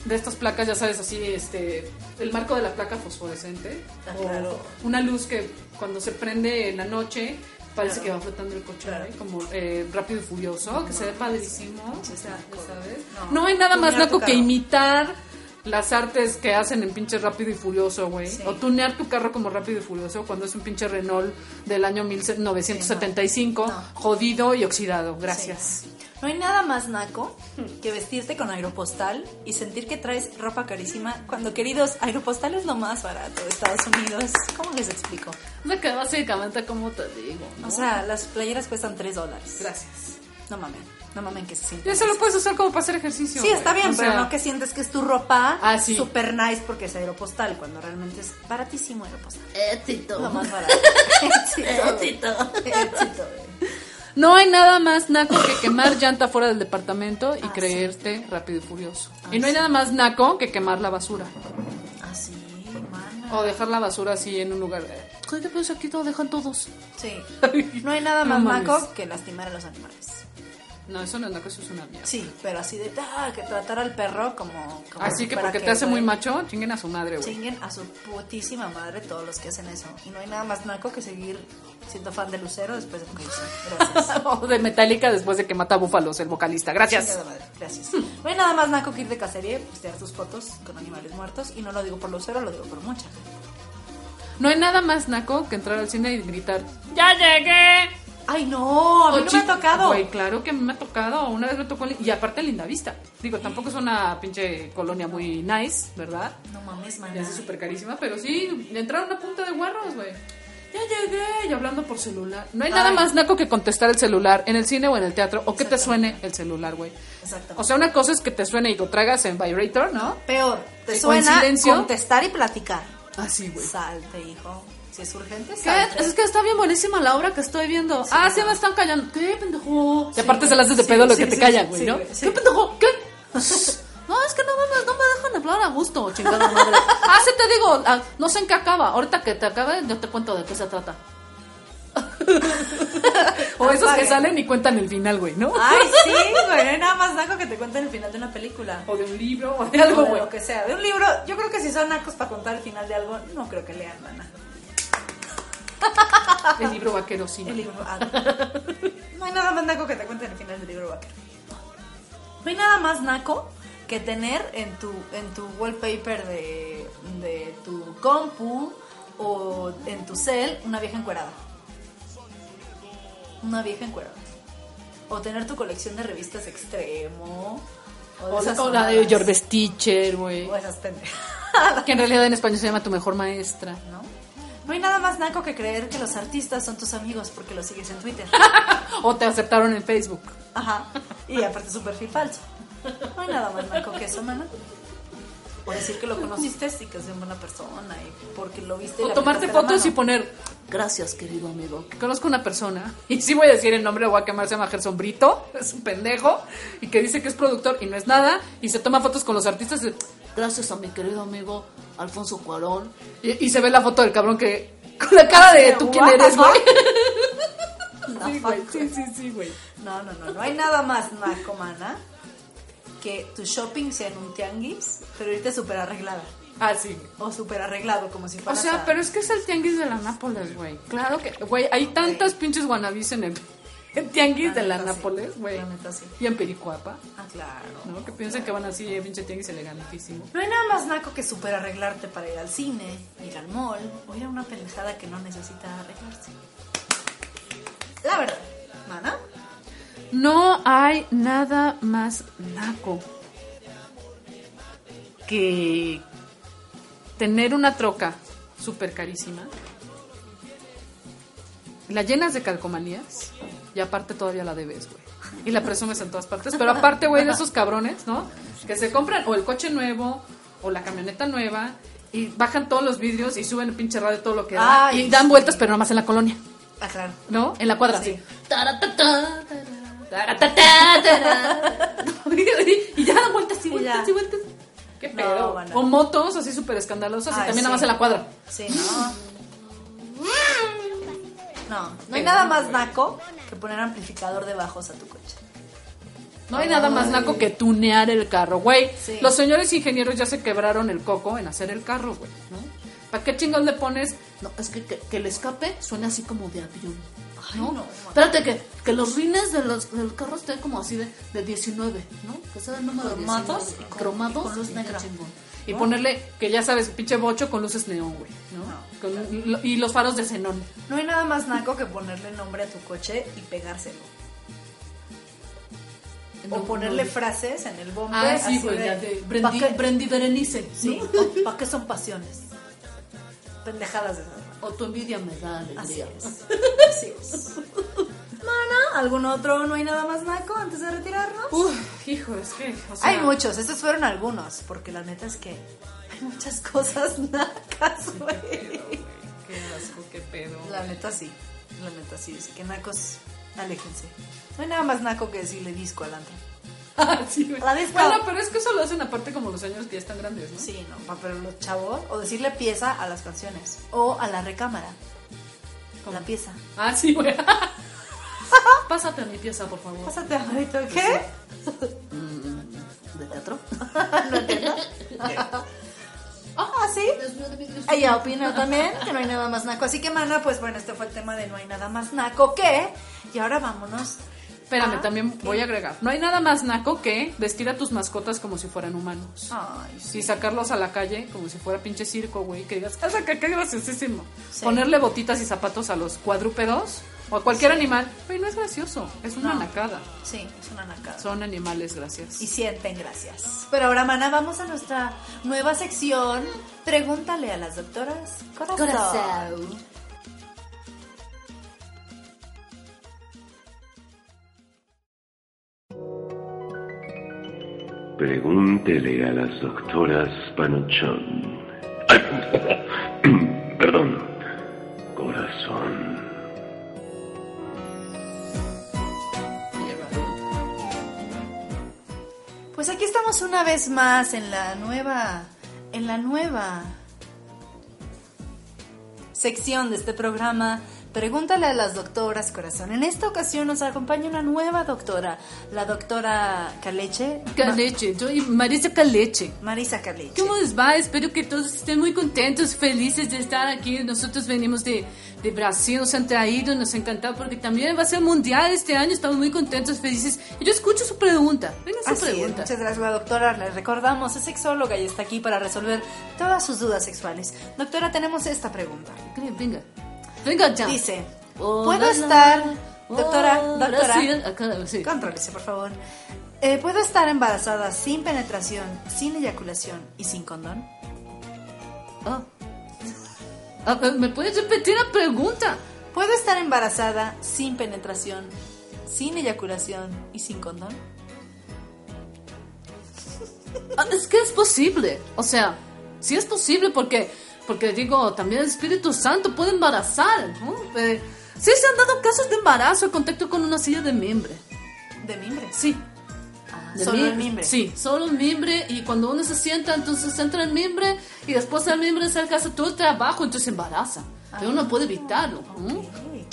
de estas placas, ya sabes, así, este, el marco de la placa fosforescente. Ah, o claro. una luz que cuando se prende en la noche parece Claro. que va flotando el coche, Claro. ¿eh? como eh, rápido y furioso, que se ve padrísimo. Sabes. No, No, hay nada más naco que imitar las artes que hacen en pinche Rápido y Furioso, güey. Sí. O tunear tu carro como Rápido y Furioso cuando es un pinche Renault del año 1975, Sí, no. jodido y oxidado. Gracias. No hay nada más naco que vestirte con Aeropostal y sentir que traes ropa carísima cuando, queridos, Aeropostal es lo más barato de Estados Unidos. ¿Cómo les explico? Me queda básicamente como te digo, ¿no? O sea, las playeras cuestan 3 dólares. Gracias. No mamen, no mamen que se sienten. Y eso lo puedes usar como para hacer ejercicio. Sí, está bien, O pero sea, no que sientes que es tu ropa Ah, sí. super nice porque es Aeropostal, cuando realmente es baratísimo Aeropostal. Éxito. Lo más barato. Éxito. Éxito. No hay nada más naco que quemar llanta fuera del departamento y Ah, creerte rápido y furioso. Ah, y no hay nada más naco que quemar la basura. Así, mana. O dejar la basura así en un lugar. eh, ¿Qué pasa aquí? Todo dejan todos. Sí. No hay nada más naco que lastimar a los animales. No, eso no es naco, eso es una mierda. Sí, pero así de ah, que tratar al perro como. como Así que para porque te hace güey, muy macho, chinguen a su madre, güey. Chinguen a su putísima madre todos los que hacen eso. Y no hay nada más naco que seguir siendo fan de Lucero después de que. Gracias. O de Metallica después de que mata a Búfalos, el vocalista. Gracias. Madre, Gracias. No hay nada más naco que ir de cacería postear tus fotos con animales muertos. Y no lo digo por Lucero, lo digo por mucha. No hay nada más naco que entrar al cine y gritar, ¡Ya llegué! Ay, no, a mí no me ha tocado. Güey, claro que a mí me ha tocado. Una vez me tocó. Y aparte, linda vista. Digo, tampoco es una pinche colonia muy nice, ¿verdad? No mames, Ya mana. es súper carísima, pero sí, le entraron a punta de guarros, güey. Ya llegué, y hablando por celular. No hay nada más naco que contestar el celular en el cine o en el teatro, o que te suene el celular, güey. Exactamente. O sea, una cosa es que te suene y lo traigas en vibrator, ¿no? Peor, te O en suena silencio. contestar y platicar. Así, güey. Salte, hijo. Si es urgente, ¿Qué? Es que está bien buenísima la obra que estoy viendo. ah, sí, me están callando. ¿Qué, pendejo? Y aparte se las haces de pedo lo que te callan, güey, ¿no? ¿Qué, pendejo? ¿Qué? No, es que no mames, no me dejan hablar a gusto, chingada madre. Ah, sí te digo, ah, no sé en qué acaba. Ahorita que te acabe, yo te cuento de qué se trata. o esos que salen y cuentan el final, güey, ¿no? Ay, sí, güey. Nada más naco que te cuenten el final de una película. O de un libro, o de O algo, de güey. lo que sea. De un libro, yo creo que si son nacos para contar el final de algo, no creo que lean, mana. El libro vaquero, sí. El libro. ah, no hay nada más naco que te cuenten el final del libro vaquero. No hay nada más naco que tener en tu, en tu wallpaper de, de tu compu o en tu cel una vieja encuerada. Una vieja encuerada. O tener tu colección de revistas extremo. O, de O esas o la de. Jorves Teacher, güey. O esas pendejas. Que en realidad en español se llama Tu Mejor Maestra. ¿no? No hay nada más naco que creer que los artistas son tus amigos porque los sigues en Twitter. O te aceptaron en Facebook. Ajá. Y aparte su perfil falso. No hay nada más naco que eso, mana. O decir que lo conociste y que es una buena persona y porque lo viste. y O tomarte fotos y mano. poner, gracias querido amigo, que conozco una persona, y sí voy a decir el nombre, lo voy a quemar, se llama Gerson Brito, es un pendejo, y que dice que es productor y no es nada, y se toma fotos con los artistas, y, gracias a mi querido amigo Alfonso Cuarón, y, y se ve la foto del cabrón que, con la cara de tú quién eres, güey. Sí, güey, sí, sí, sí, güey. No, no, no. No hay nada más naco, mana, que tu shopping sea en un tianguis, pero irte súper arreglada. Ah, sí. O súper arreglado, como si O fuera. sea, pero es que es el tianguis de la Nápoles, güey. Claro que, güey, hay tantas pinches guanabis en el, tianguis de la. Nápoles, güey. Sí. Y en Pericuapa, Ah, claro. ¿no? Que piensan que van así, eh, pinche tianguis elegantísimo. No hay nada más naco que super arreglarte para ir al cine, ir al mall o ir a una pendejada que no necesita arreglarse. La verdad, mana. No hay nada más naco que tener una troca súper carísima, la llenas de calcomanías y aparte todavía la debes, güey. Y la presumes en todas partes. Pero aparte, güey, de esos cabrones, ¿no? Que se compran o el coche nuevo o la camioneta nueva y bajan todos los vidrios y suben el pinche radio todo lo que da Ay, y dan sí. vueltas, pero nomás en la colonia. Ah, claro. ¿no? En la cuadra, Sí. y ya dan vueltas y vueltas y vueltas. Qué No, pedo. mana. o motos así súper escandalosas y también nada más en la cuadra. Sí, no. No, no hay nada más naco que poner amplificador de bajos a tu coche. No hay nada más naco que tunear el carro, güey. Sí. Los señores ingenieros ya se quebraron el coco en hacer el carro, güey, ¿no? ¿Para qué chingados le pones? No, es que, que, que el escape suene así como de avión. Ay, ¿no? no, Espérate, que, que los rines de los, del carro estén como así de, de 19, ¿no? Que sea el número Cromados 19. y con- cromados y con luz y negra. chingón. Y ponerle, que ya sabes, pinche bocho con luces neón, güey, ¿no? Con- y los faros de xenón. No hay nada más naco que ponerle nombre a tu coche y pegárselo. O ponerle no. frases en el bomber. Ah, sí, así güey, de, ya de ¿pa' Brendi, qué? Brendi Berenice. Sí, ¿para qué son pasiones? Pendejadas de esas. O tu envidia me da Así alegría. es. Así es. Mana, ¿algún otro no hay nada más naco antes de retirarnos? Uf, hijo, es que, o sea, hay muchos, estos fueron algunos, porque la neta es que hay muchas cosas nacas, güey. Qué asco, qué pedo. La neta sí, la neta sí, así que nacos, aléjense. No hay nada más naco que decirle disco al antro. Ah, sí, güey. La disco. Bueno, pero es que eso lo hacen aparte como los señores que ya están grandes, ¿no? Sí, no, pero los chavos, o decirle pieza a las canciones, o a la recámara, la pieza. Ah, sí, güey. Pásate a mi pieza, por favor. Pásate, Marito, ¿qué? ¿De teatro? no entiendo. Ah, sí. Ella opina también que no hay nada más naco. Así que, mana, pues bueno, este fue el tema de no hay nada más naco que. Y ahora vámonos Espérame, Ah, también voy a agregar. No hay nada más naco que vestir a tus mascotas como si fueran humanos. Ay, sí. Y sacarlos a la calle como si fuera pinche circo, güey. Que digas, ¡ah, que qué graciosísimo! Sí. Ponerle botitas y zapatos a los cuadrúpedos o a cualquier animal. Güey, no es gracioso. Es una No. nacada. Sí, es una nacada. Son animales, gracias. Y sienten gracias. Pero ahora, Mana, vamos a nuestra nueva sección. Pregúntale a las doctoras Corazón. Pregúntele a las doctoras Panochón. Perdón, corazón. Pues aquí estamos una vez más en la nueva, en la nueva sección de este programa. Pregúntale a las doctoras, corazón. En esta ocasión nos acompaña una nueva doctora, la doctora Caleche. Caleche, soy Marisa Caleche. Ma- Marisa Caleche. ¿Cómo les va? Espero que todos estén muy contentos, felices de estar aquí. Nosotros venimos de, de Brasil, nos han traído, nos ha encantado porque también va a ser mundial este año. Estamos muy contentos, felices. Y yo escucho su pregunta. Venga su Así es, pregunta. muchas gracias la doctora, le recordamos, es sexóloga y está aquí para resolver todas sus dudas sexuales. Doctora, tenemos esta pregunta. Venga, venga ya. Dice, Oh, ¿puedo estar, doctora, Oh, doctora, contrólese por favor, Eh, ¿puedo estar embarazada sin penetración, sin eyaculación y sin condón? Ah. ¿Me puedes repetir la pregunta? ¿Puedo estar embarazada sin penetración, sin eyaculación y sin condón? Ah, es que es posible. O sea, sí es posible porque, porque digo, también el Espíritu Santo puede embarazar. ¿no? Eh, sí se han dado casos de embarazo en contacto con una silla de mimbre. ¿De mimbre? Sí. Ah, de solo mim- el mimbre. Sí, solo el mimbre. Y cuando uno se sienta, entonces entra el mimbre. Y después del mimbre se hace todo el trabajo, entonces se embaraza. Pero uno puede evitarlo.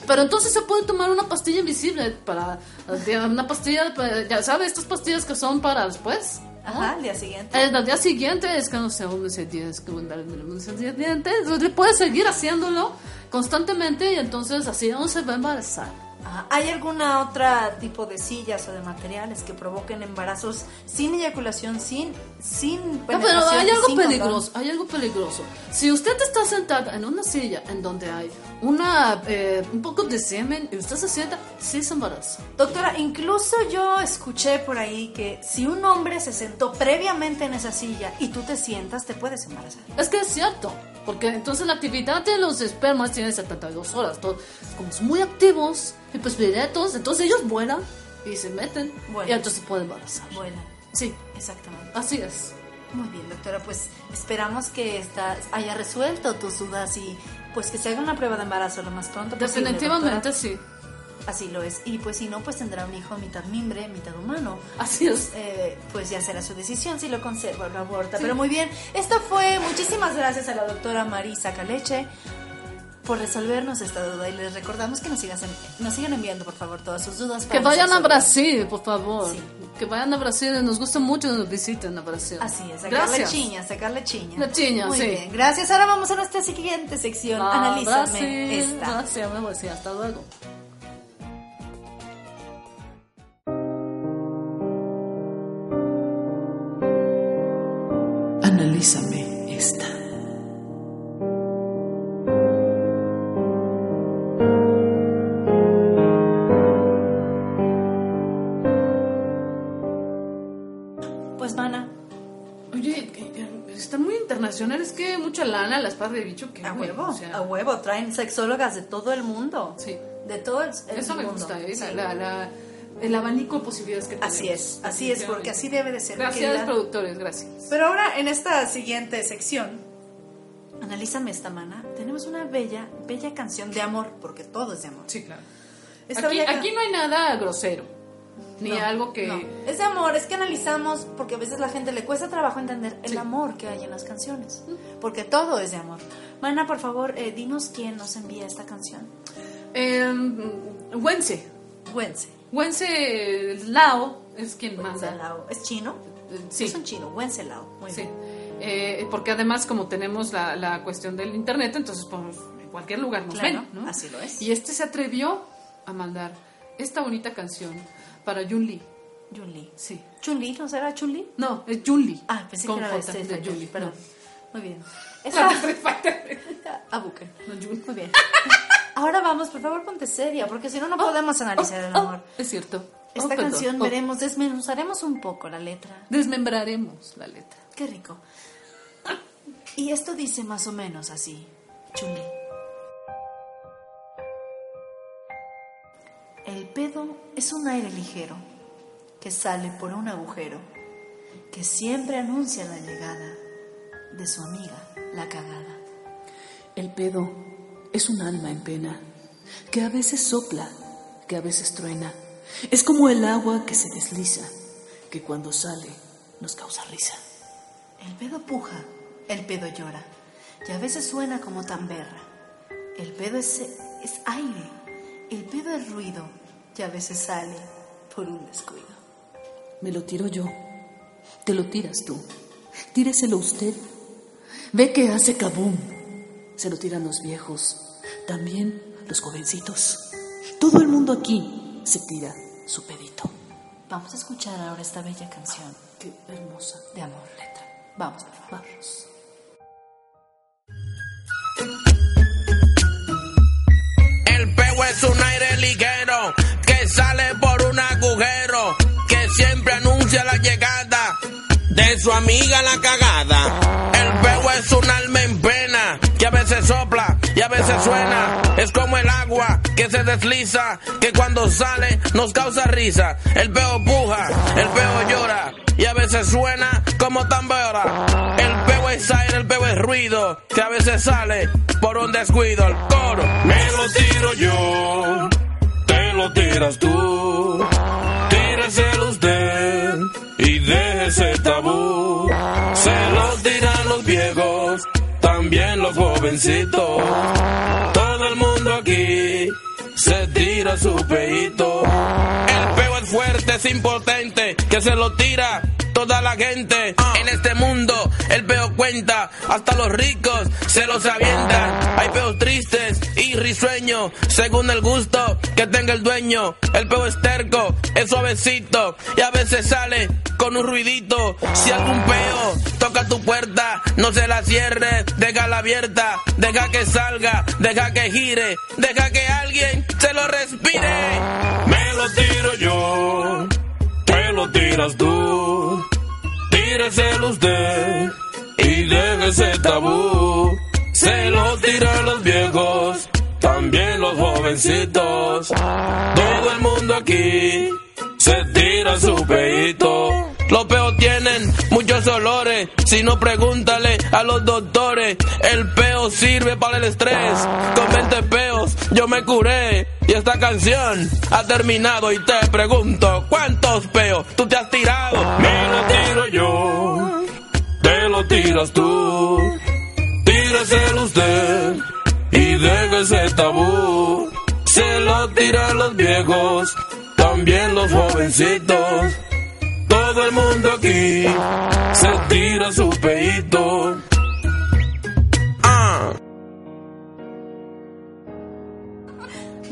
Pero entonces se puede tomar una pastilla invisible para. de- Una pastilla, para- ya sabes, estas pastillas que son para después. Ajá, al día siguiente. El día siguiente es que no sé dónde se tiene que mandar el día siguiente. Entonces puede seguir haciéndolo constantemente y entonces así no se va a embarazar. Ajá. ¿Hay alguna otra tipo de sillas o de materiales que provoquen embarazos sin eyaculación, sin, sin No, pero hay algo sin condón? peligroso, hay algo peligroso. Si usted está sentada en una silla en donde hay una eh, un poco de semen y usted se sienta, sí se embaraza. Doctora, incluso yo escuché por ahí que si un hombre se sentó previamente en esa silla y tú te sientas, te puedes embarazar. Es que es cierto, porque entonces la actividad de los espermas tiene 72 horas. Todo, como son muy activos y pues directos, entonces ellos vuelan y se meten Vuelan. y entonces se pueden embarazar. Bueno, Sí, exactamente. así es. Muy bien, doctora, pues esperamos que esta haya resuelto tus dudas y pues que se haga una prueba de embarazo lo más pronto posible. Definitivamente sí. Así lo es. Y pues si no, pues tendrá un hijo mitad mimbre, mitad humano. Así es. Eh, pues ya será su decisión si lo conserva o lo aborta. Pero muy bien, esto fue. Muchísimas gracias a la doctora Marisa Caleche por resolvernos esta duda. Y les recordamos que nos, sigan, nos sigan enviando, por favor, todas sus dudas. Que vayan a. Brasil, por favor. Sí. Que vayan a Brasil, nos gusta mucho que nos visiten a Brasil. Así es, sacarle Gracias. chiña, sacarle chiña. La chiña, Muy sí. bien, gracias. Ahora vamos a nuestra siguiente sección. Ah, Analízame Brasil, esta. Brasil, me voy a decir, hasta luego. Mucha lana, la espada de bicho que a huevo, o sea, a huevo. Traen sexólogas de todo el mundo. Sí. De todo el, el Eso me gusta, ¿eh? Sí. La- la- el abanico de posibilidades que tenemos. Así es, así es, porque así debe de ser. Gracias, querida. productores, gracias. Pero ahora, en esta siguiente sección, analízame esta mana, tenemos una bella, bella canción de amor, porque todo es de amor. Sí, claro. Esta Aquí, bella aquí no hay nada grosero, ni No, algo que... no. Es de amor, es que analizamos, porque a veces la gente le cuesta trabajo entender el Sí. amor que hay en las canciones, porque todo es de amor. Mana, por favor, eh, dinos quién nos envía esta canción. Eh, Wense. Wense. Wense Lao es quien manda. Wencelao. ¿Es chino? Sí. Es un chino, Wencelao. Muy Sí. bien. Eh, porque además, como tenemos la, la cuestión del internet, entonces podemos en cualquier lugar nos Claro, ven, ¿no? así lo es. Y este se atrevió a mandar esta bonita canción para Yun-Li. Chun-Li. Sí. ¿Chun-Li? ¿No será Chun-Li? No, es Yun-Li. Ah, pensé Con que era J, de Fighter. Yun-Li, Perdón. no. Muy bien. Esa... Ah, Buken. No, Yun. Muy bien. Ahora vamos, por favor, ponte seria, porque si no, no podemos analizar el Oh, amor. es cierto. Esta Oh, perdón. canción Oh, veremos, desmenuzaremos un poco la letra. Desmembraremos la letra. Qué rico. Y esto dice más o menos así. Chun-Li. El pedo es un aire ligero que sale por un agujero que siempre anuncia la llegada de su amiga, la cagada. El pedo es un alma en pena, que a veces sopla, que a veces truena. Es como el agua que se desliza, que cuando sale nos causa risa. El pedo puja, el pedo llora, y a veces suena como tamberra. El pedo es, es aire, el pedo es ruido, y a veces sale por un descuido. Me lo tiro yo, te lo tiras tú, tíreselo usted. Ve que hace kabum. Se lo tiran los viejos, también los jovencitos. Todo el mundo aquí se tira su pedito. Vamos a escuchar ahora esta bella canción Qué hermosa. de amor, letra. Vamos, por favor. Vamos. El peo es un la llegada de su amiga la cagada. El peo es un alma en pena que a veces sopla y a veces suena. Es como el agua que se desliza, que cuando sale nos causa risa. El peo puja, el peo llora y a veces suena como tambora. El peo es aire, el peo es ruido que a veces sale por un descuido. El coro me lo tiro yo, te lo tiras tú. Déjese tabú. Se lo tiran los viejos, también los jovencitos. Todo el mundo aquí se tira su peito. El peo es fuerte, es impotente, que se lo tira toda la gente. En este mundo el peo cuenta, hasta los ricos se los avientan. Hay peos tristes y risueños, según el gusto que tenga el dueño. El peo es terco, es suavecito y a veces sale con un ruidito. Si algún peo toca tu puerta, no se la cierres, déjala abierta, deja que salga, deja que gire, deja que alguien se lo respire. Me lo tiro yo, te lo tiras tú, tíreselo usted y déjese tabú. Se lo tiran los viejos, también los jovencitos. Todo el mundo aquí se tira su peito. Los peos tienen muchos olores, si no pregúntale a los doctores. El peo sirve para el estrés, con 20 peos yo me curé. Y esta canción ha terminado y te pregunto, ¿cuántos peos tú te has tirado? Me lo tiro yo, te lo tiras tú. Tíreselo usted y déjese tabú. Se lo tiran los viejos, también los jovencitos. Todo el mundo aquí se tira su peito.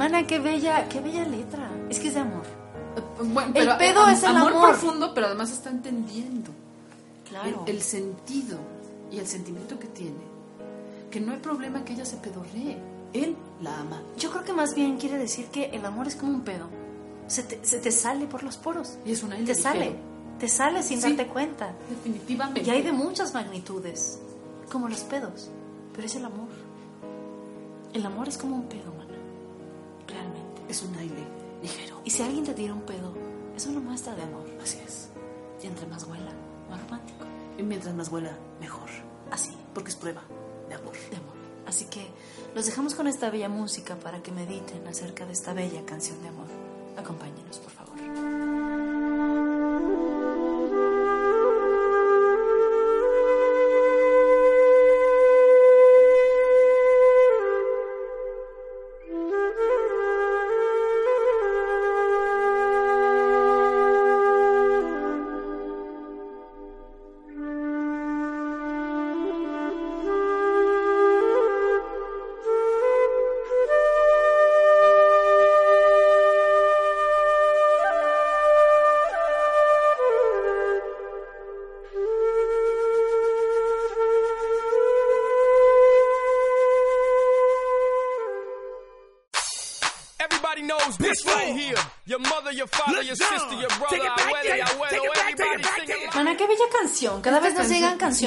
Mana, qué bella, qué bella letra. Es que es de amor. Bueno, El pero, pedo eh, es el amor amor. profundo, pero además está entendiendo Claro. el, el sentido y el sentimiento que tiene. Que no hay problema que ella se pedorree. Él la ama. Yo creo que más bien quiere decir que el amor es como un pedo. Se te, se te sale por los poros. Y es un aire Te sale. ligero. Te sale sin Sí. darte cuenta. Definitivamente. Y hay de muchas magnitudes. Como los pedos. Pero es el amor. El amor es como un pedo. Realmente. Es un aire ligero. Y si alguien te tira un pedo, es una muestra de amor. Así es. Y entre más huela, más romántico. Y mientras más huela, mejor. Así, Porque es prueba de amor. de amor. Así que los dejamos con esta bella música para que mediten acerca de esta bella canción de amor. Acompáñenos, por favor.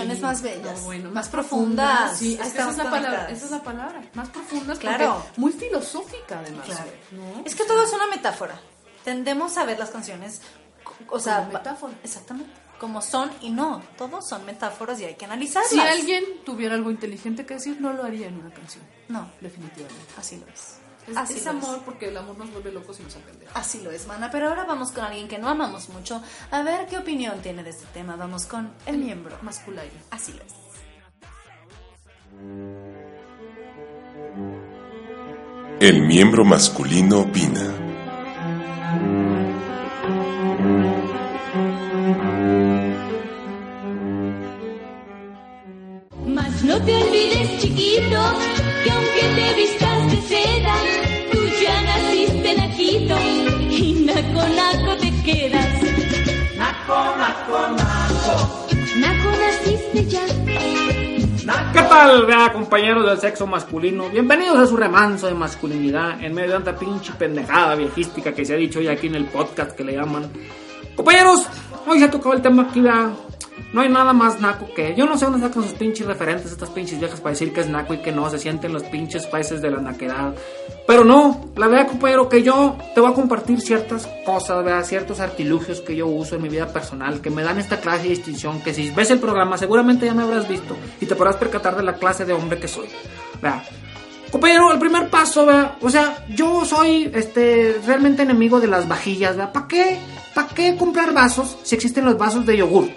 Sí. más bellas, No, bueno, más profundas. Sí, es que esa es la palabra, esa es la palabra, más profundas, Claro. porque muy filosófica además. Claro. ¿no? Es que todo es una metáfora. Tendemos a ver las canciones, o sea, Como metáfora. Exactamente. Como son y no. Todos son metáforas y hay que analizarlas. Si alguien tuviera algo inteligente que decir, no lo haría en una canción. No, Definitivamente. así lo es. Es, Así es amor porque el amor nos vuelve locos y nos aprende. Así lo es, mana. Pero ahora vamos con alguien que no amamos mucho. A ver qué opinión tiene de este tema. Vamos con el miembro. Masculino. Así lo es. El miembro masculino opina. Mas no te olvides, chiquito, que aunque te naco naco te quedas. Naco, naco, naco. Naco naciste ya. ¿Qué tal, vea, compañeros del sexo masculino? Bienvenidos a su remanso de masculinidad en medio de tanta pinche pendejada viejística que se ha dicho hoy aquí en el podcast que le llaman. Compañeros, hoy se ha tocado el tema aquí, vea. No hay nada más naco que. Yo no sé dónde sacan sus pinches referentes, estas pinches viejas para decir que es naco y que no, se sienten los pinches países de la naquedad. Pero no, la verdad, compañero, que yo te voy a compartir ciertas cosas, vea, ciertos artilugios que yo uso en mi vida personal, que me dan esta clase de distinción, que si ves el programa seguramente ya me habrás visto y te podrás percatar de la clase de hombre que soy. Vea. Compañero, el primer paso, vea, o sea, yo soy este realmente enemigo de las vajillas, vea. ¿Para qué? ¿Para qué comprar vasos si existen los vasos de yogur?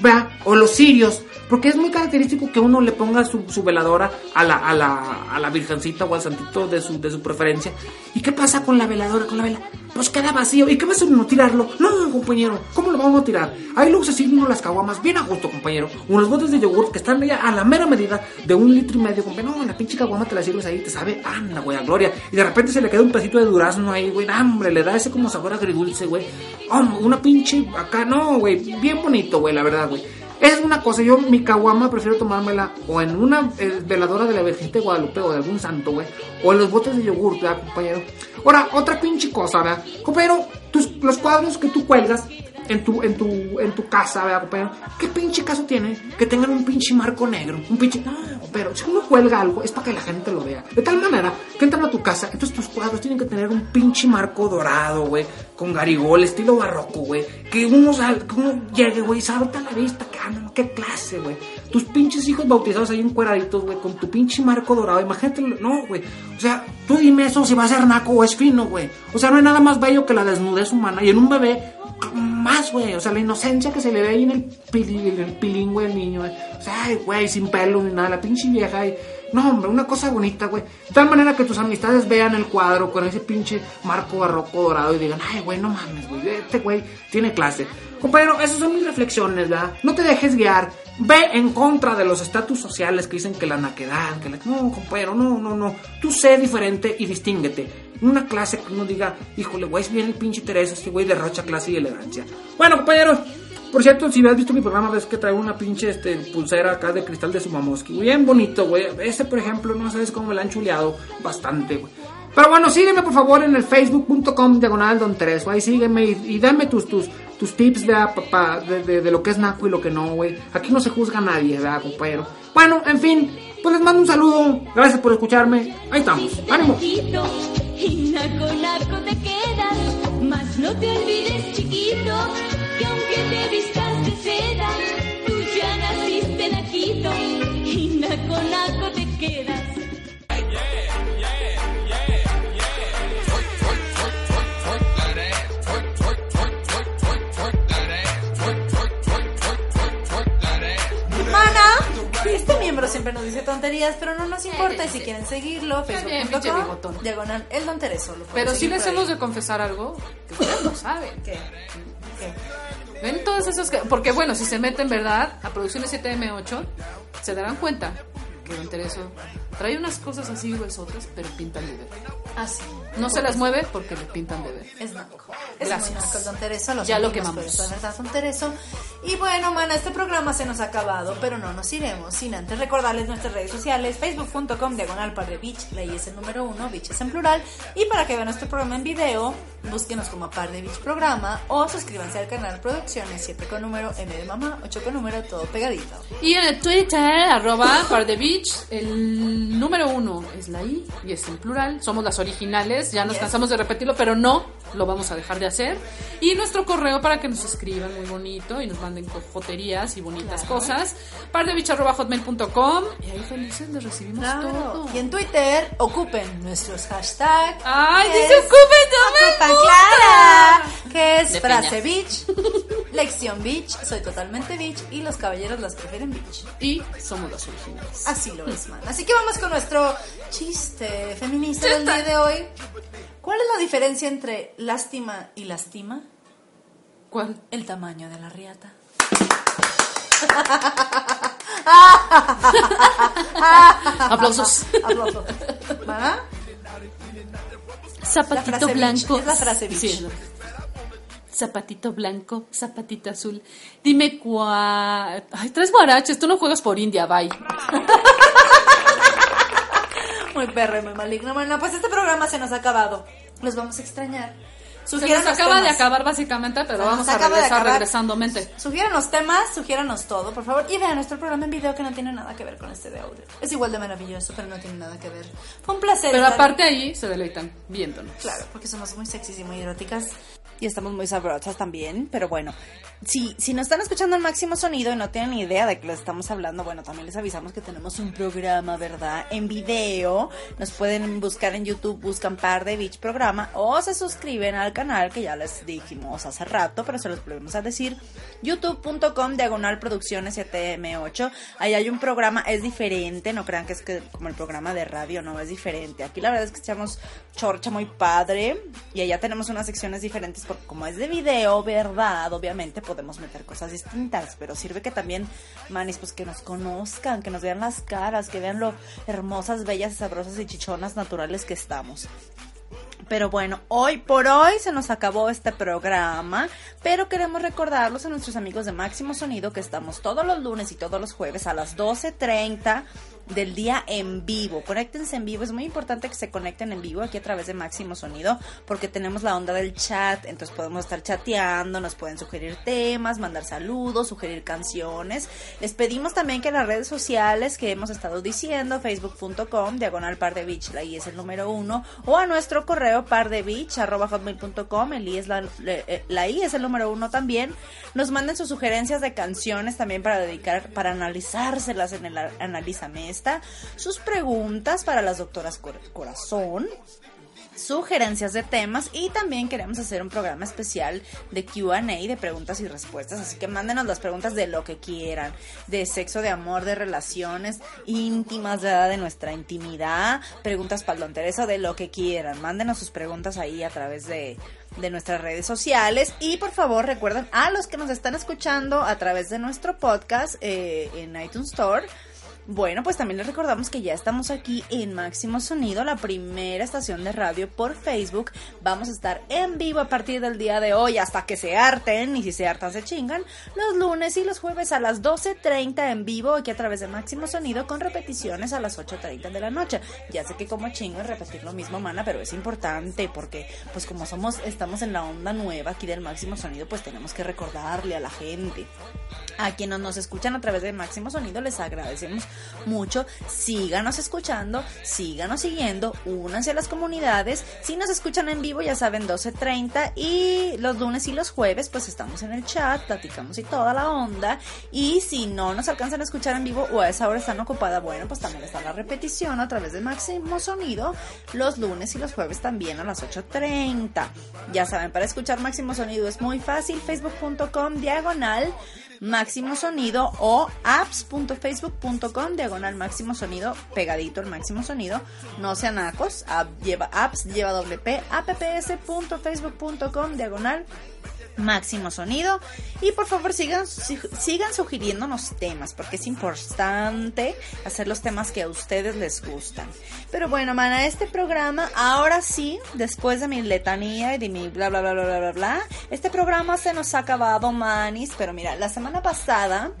Vea, o los cirios, porque es muy característico que uno le ponga su, veladora a la, a, la, a la virgencita o al santito de su, de su preferencia. ¿Y qué pasa con la veladora, con la vela? Pues queda vacío. ¿Y qué vas a uno tirarlo? No, compañero, ¿cómo lo vamos a tirar? Ahí luego se sirven uno las caguamas bien a gusto, compañero. Unos botes de yogur que están ya a la mera medida de un litro y medio, compañero. No, la pinche caguama te la sirves ahí, te sabe, anda, güey, a gloria. Y de repente se le queda un pedacito de durazno ahí, güey. nah, hombre, le da ese como sabor agridulce, güey. Hombre, una pinche acá, no, güey, bien bonito, güey, la verdad, güey. Es una cosa, yo mi caguama prefiero tomármela o en una eh, veladora de la Virgen de Guadalupe o de algún santo, güey, o en los botes de yogur, ¿verdad, compañero? Ahora, otra pinche cosa, ¿verdad? Compañero, tus, los cuadros que tú cuelgas en tu, en tu, en tu casa, ¿verdad? ¿Qué pinche caso tiene que tengan un pinche marco negro? Un pinche... No, pero si uno cuelga algo es para que la gente lo vea. De tal manera que entran a tu casa, entonces tus cuadros tienen que tener un pinche marco dorado, güey, con garigol, estilo barroco, güey. Que uno, sal, que uno llegue, güey, salta a la vista, que ah, no, qué clase, güey. Tus pinches hijos bautizados ahí encueraditos, güey, con tu pinche marco dorado. Imagínate, no, güey. O sea, tú dime eso si va a ser naco o es fino, güey. O sea, no hay nada más bello que la desnudez humana. Y en un bebé, más, güey. O sea, la inocencia que se le ve ahí en el, pili, en pilín, güey, el niño, güey. O sea, güey, sin pelo ni nada. La pinche vieja ahí. No, hombre, una cosa bonita, güey. De tal manera que tus amistades vean el cuadro con ese pinche marco barroco dorado y digan, ay, güey, no mames, güey. Este güey tiene clase. Compañero, esas son mis reflexiones, ¿verdad? No te dejes guiar. Ve en contra de los estatus sociales que dicen que la naquedad, que la... No, compañero, no, no, no. Tú sé diferente y distínguete. Una clase que uno diga, híjole, güey, es bien el pinche Teresa, este güey derrocha clase y elegancia. Bueno, compañeros, por cierto, si has visto mi programa, ves que traigo una pinche este, pulsera acá de cristal de Sumamoski. Bien bonito, güey. Este, por ejemplo, no sabes cómo me la han chuleado bastante, güey. Pero bueno, sígueme por favor en el facebook.com diagonal don Tereso. Ahí sígueme y, y dame tus, tus, tus tips ¿verdad, papá, de, de, de lo que es naco y lo que no, güey. Aquí no se juzga a nadie, ¿verdad, compañero? Bueno, en fin, pues les mando un saludo. Gracias por escucharme. Ahí estamos. ¡Ánimo! Y naco naco te quedas. Mas no te olvides, chiquito, que aunque te vistas de seda, tú ya naciste naquito y naco naco te quedas. Siempre nos dice tonterías, pero no nos importa. Y si quieren seguirlo, facebook.com, diagonal el don Tereso. Pero sí seguir les hemos de confesar algo que ustedes no saben. ¿Qué? ¿Qué? Ven todas esas que... Porque bueno, si se meten, ¿verdad? A Producciones 7M8, se darán cuenta que Don Tereso trae unas cosas así gruesotas, pero pinta libre. Ah, sí. No se las mueve porque le pintan de ver. Es naco. Es Gracias. el Don Tereso. Lo Ya lo quemamos. eso, de verdad, Don Tereso. Y bueno, mana, este programa se nos ha acabado, pero no nos iremos sin antes recordarles nuestras redes sociales, facebook.com, diagonal par de beach, la I es el número uno, beach es en plural. Y para que vean nuestro programa en video, búsquenos como par de beach programa o suscríbanse al canal Producciones 7 con número, M de mamá, 8 con número, todo pegadito. Y en el Twitter, arroba Par de Beach, el número uno es la I y es en plural. Somos las originales, ya nos cansamos de repetirlo, pero no lo vamos a dejar de hacer. Y nuestro correo para que nos escriban muy bonito y nos manden cojoterías y bonitas Claro. cosas. Pardebich arroba hotmail.com y ahí felices les recibimos Claro. todo. Y en Twitter, ocupen nuestros hashtags. ¡Ay, que dice es- ocupen también! Ocupan, Clara! Que es De frase piña. beach, lección beach, soy totalmente beach y los caballeros las prefieren beach. Y somos las originales. Así lo es, man. Así que vamos con nuestro chiste feminista del día de hoy. ¿Cuál es la diferencia entre lástima y lastima? ¿Cuál? El tamaño de la riata. Aplausos. Aplausos. Zapatito La blanco. es la frase. Sí, Zapatito blanco, zapatito azul. Dime cuál. Ay, tres guaraches, tú no juegas por India, bye. Muy perro y muy maligno. Bueno, pues este programa se nos ha acabado. Los vamos a extrañar. Se nos acaba de temas. acabar básicamente, pero vamos a de regresar regresando mente. Sugiéranos temas, sugiéranos todo, por favor. Y vean nuestro programa en video que no tiene nada que ver con este de audio. Es igual de maravilloso, pero no tiene nada que ver. Fue un placer. Pero estar- aparte ahí se deleitan viéndonos. Claro, porque somos muy sexys y muy eróticas. Y estamos muy sabrosas también, pero bueno, si, si nos están escuchando el máximo sonido y no tienen ni idea de que les estamos hablando, bueno, también les avisamos que tenemos un programa, ¿verdad? En video, nos pueden buscar en YouTube, buscan Par de Beach Programa o se suscriben al canal que ya les dijimos hace rato, pero se los volvemos a decir, youtube.com diagonal producciones 7M8, ahí hay un programa, es diferente, no crean que es que como el programa de radio, no, es diferente. Aquí la verdad es que echamos chorcha muy padre y allá tenemos unas secciones diferentes porque como es de video, ¿verdad? Obviamente podemos meter cosas distintas, pero sirve que también, manis, pues que nos conozcan, que nos vean las caras, que vean lo hermosas, bellas, sabrosas y chichonas naturales que estamos. Pero bueno, hoy por hoy se nos acabó este programa, pero queremos recordarlos a nuestros amigos de Máximo Sonido que estamos todos los lunes y todos los jueves a las 12.30 del día en vivo. Conéctense en vivo, es muy importante que se conecten en vivo aquí a través de Máximo Sonido porque tenemos la onda del chat, entonces podemos estar chateando, nos pueden sugerir temas, mandar saludos, sugerir canciones. Les pedimos también que en las redes sociales que hemos estado diciendo, facebook.com, diagonal par la I es el número uno, o a nuestro correo par de beach, arroba hotmail.com, el I es la, eh, la I es el número uno también. Nos manden sus sugerencias de canciones también para dedicar, para analizárselas en el a- Sus preguntas para las doctoras Cor- Corazón, sugerencias de temas y también queremos hacer un programa especial de Q&A de preguntas y respuestas, así que mándenos las preguntas de lo que quieran, de sexo, de amor, de relaciones íntimas, ¿verdad? de nuestra intimidad, preguntas para Don Tereso, de lo que quieran, mándenos sus preguntas ahí a través de de nuestras redes sociales y por favor recuerden a los que nos están escuchando a través de nuestro podcast eh, en iTunes Store bueno, pues también les recordamos que ya estamos aquí en Máximo Sonido, la primera estación de radio por Facebook. Vamos a estar en vivo a partir del día de hoy hasta que se harten y si se hartan se chingan. Los lunes y los jueves a las 12.30 en vivo aquí a través de Máximo Sonido con repeticiones a las 8.30 de la noche. Ya sé que como chingo es repetir lo mismo, mana, pero es importante porque pues como somos, estamos en la onda nueva aquí del Máximo Sonido, pues tenemos que recordarle a la gente. A quienes nos escuchan a través de Máximo Sonido les agradecemos mucho. Síganos escuchando, síganos siguiendo, únanse a las comunidades. Si nos escuchan en vivo, ya saben, 12.30 y los lunes y los jueves, pues estamos en el chat, platicamos y toda la onda. Y si no nos alcanzan a escuchar en vivo o a esa hora están ocupada, bueno, pues también está la repetición a través de Máximo Sonido los lunes y los jueves también a las 8.30. Ya saben, para escuchar Máximo Sonido es muy fácil, facebook.com diagonal máximo sonido o apps.facebook.com diagonal máximo sonido pegadito el máximo sonido. No sean acos app lleva apps lleva doble p apps.facebook.com diagonal Máximo Sonido. Y por favor sigan, si- sigan sugiriéndonos temas, porque es importante hacer los temas que a ustedes les gustan. Pero bueno, mana, este programa, ahora sí, después de mi letanía y de mi bla bla bla bla bla bla bla, este programa se nos ha acabado, manis. Pero mira, la semana pasada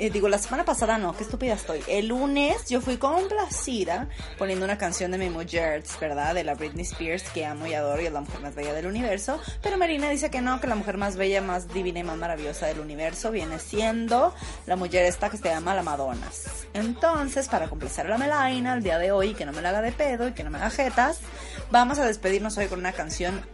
eh, digo, la semana pasada no, qué estúpida estoy. El lunes yo fui complacida poniendo una canción de Memo Jerts, ¿verdad? De la Britney Spears, que amo y adoro y es la mujer más bella del universo. Pero Marina dice que no, que la mujer más bella, más divina y más maravillosa del universo viene siendo la mujer esta que se llama la Madonas. Entonces, para complacer a la Melaina el día de hoy, que no me la haga de pedo y que no me haga jetas, vamos a despedirnos hoy con una canción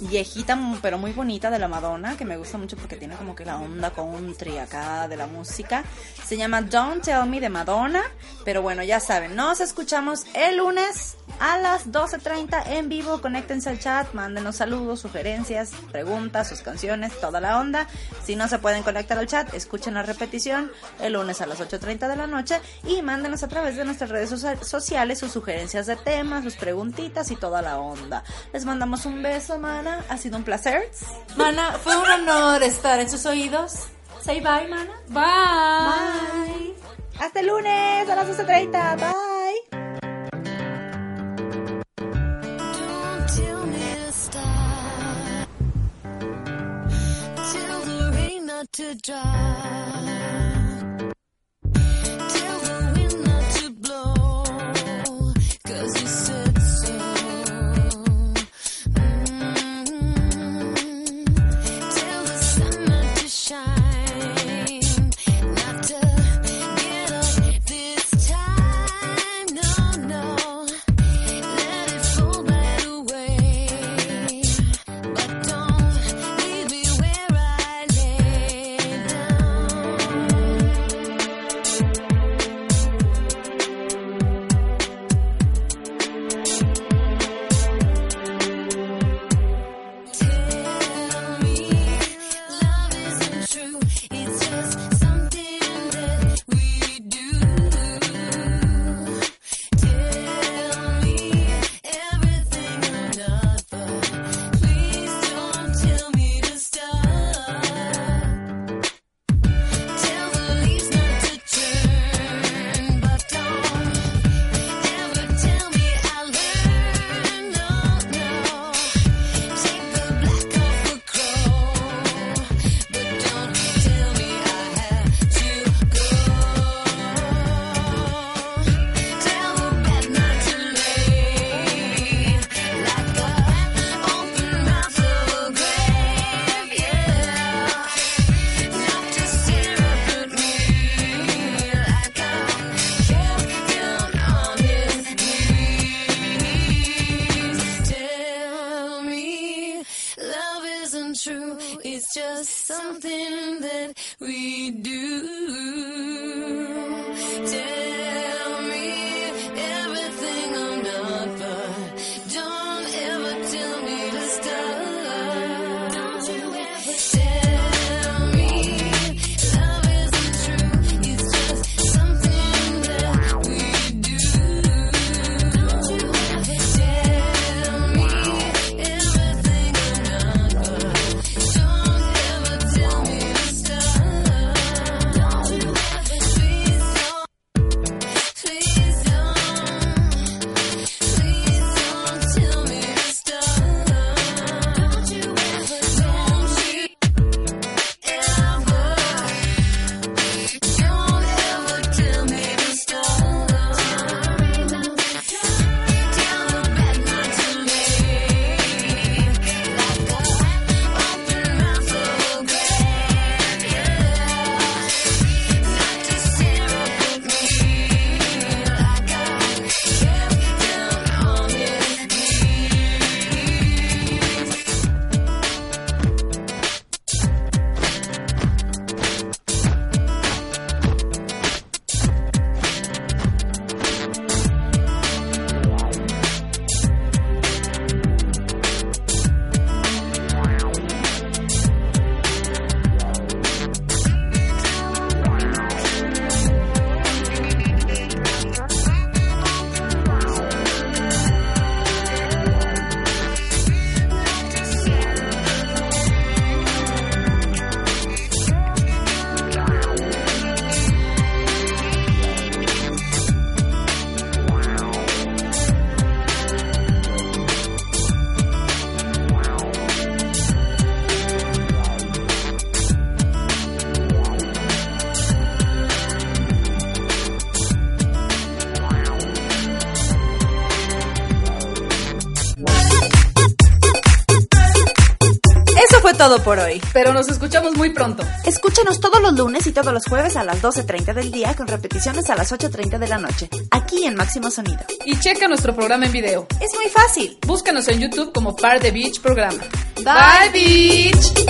viejita pero muy bonita de la Madonna que me gusta mucho porque tiene como que la onda country acá de la música. Se llama Don't Tell Me de Madonna pero bueno ya saben nos escuchamos el lunes a las 12.30 en vivo. Conéctense al chat mándenos saludos sugerencias preguntas sus canciones toda la onda. Si no se pueden conectar al chat escuchen la repetición el lunes a las 8.30 de la noche y mándenos a través de nuestras redes socia- sociales sus sugerencias de temas sus preguntitas y toda la onda. Les mandamos un beso mana ha sido un placer Mana, fue un honor estar en sus oídos. say bye mana Bye. bye hasta el lunes a las 12.30 bye to. Muy pronto. Escúchanos todos los lunes y todos los jueves a las 12.30 del día con repeticiones a las 8.30 de la noche, aquí en Máximo Sonido. Y checa nuestro programa en video. Es muy fácil. Búscanos en YouTube como Par de Beach Programa. Bye, Beach.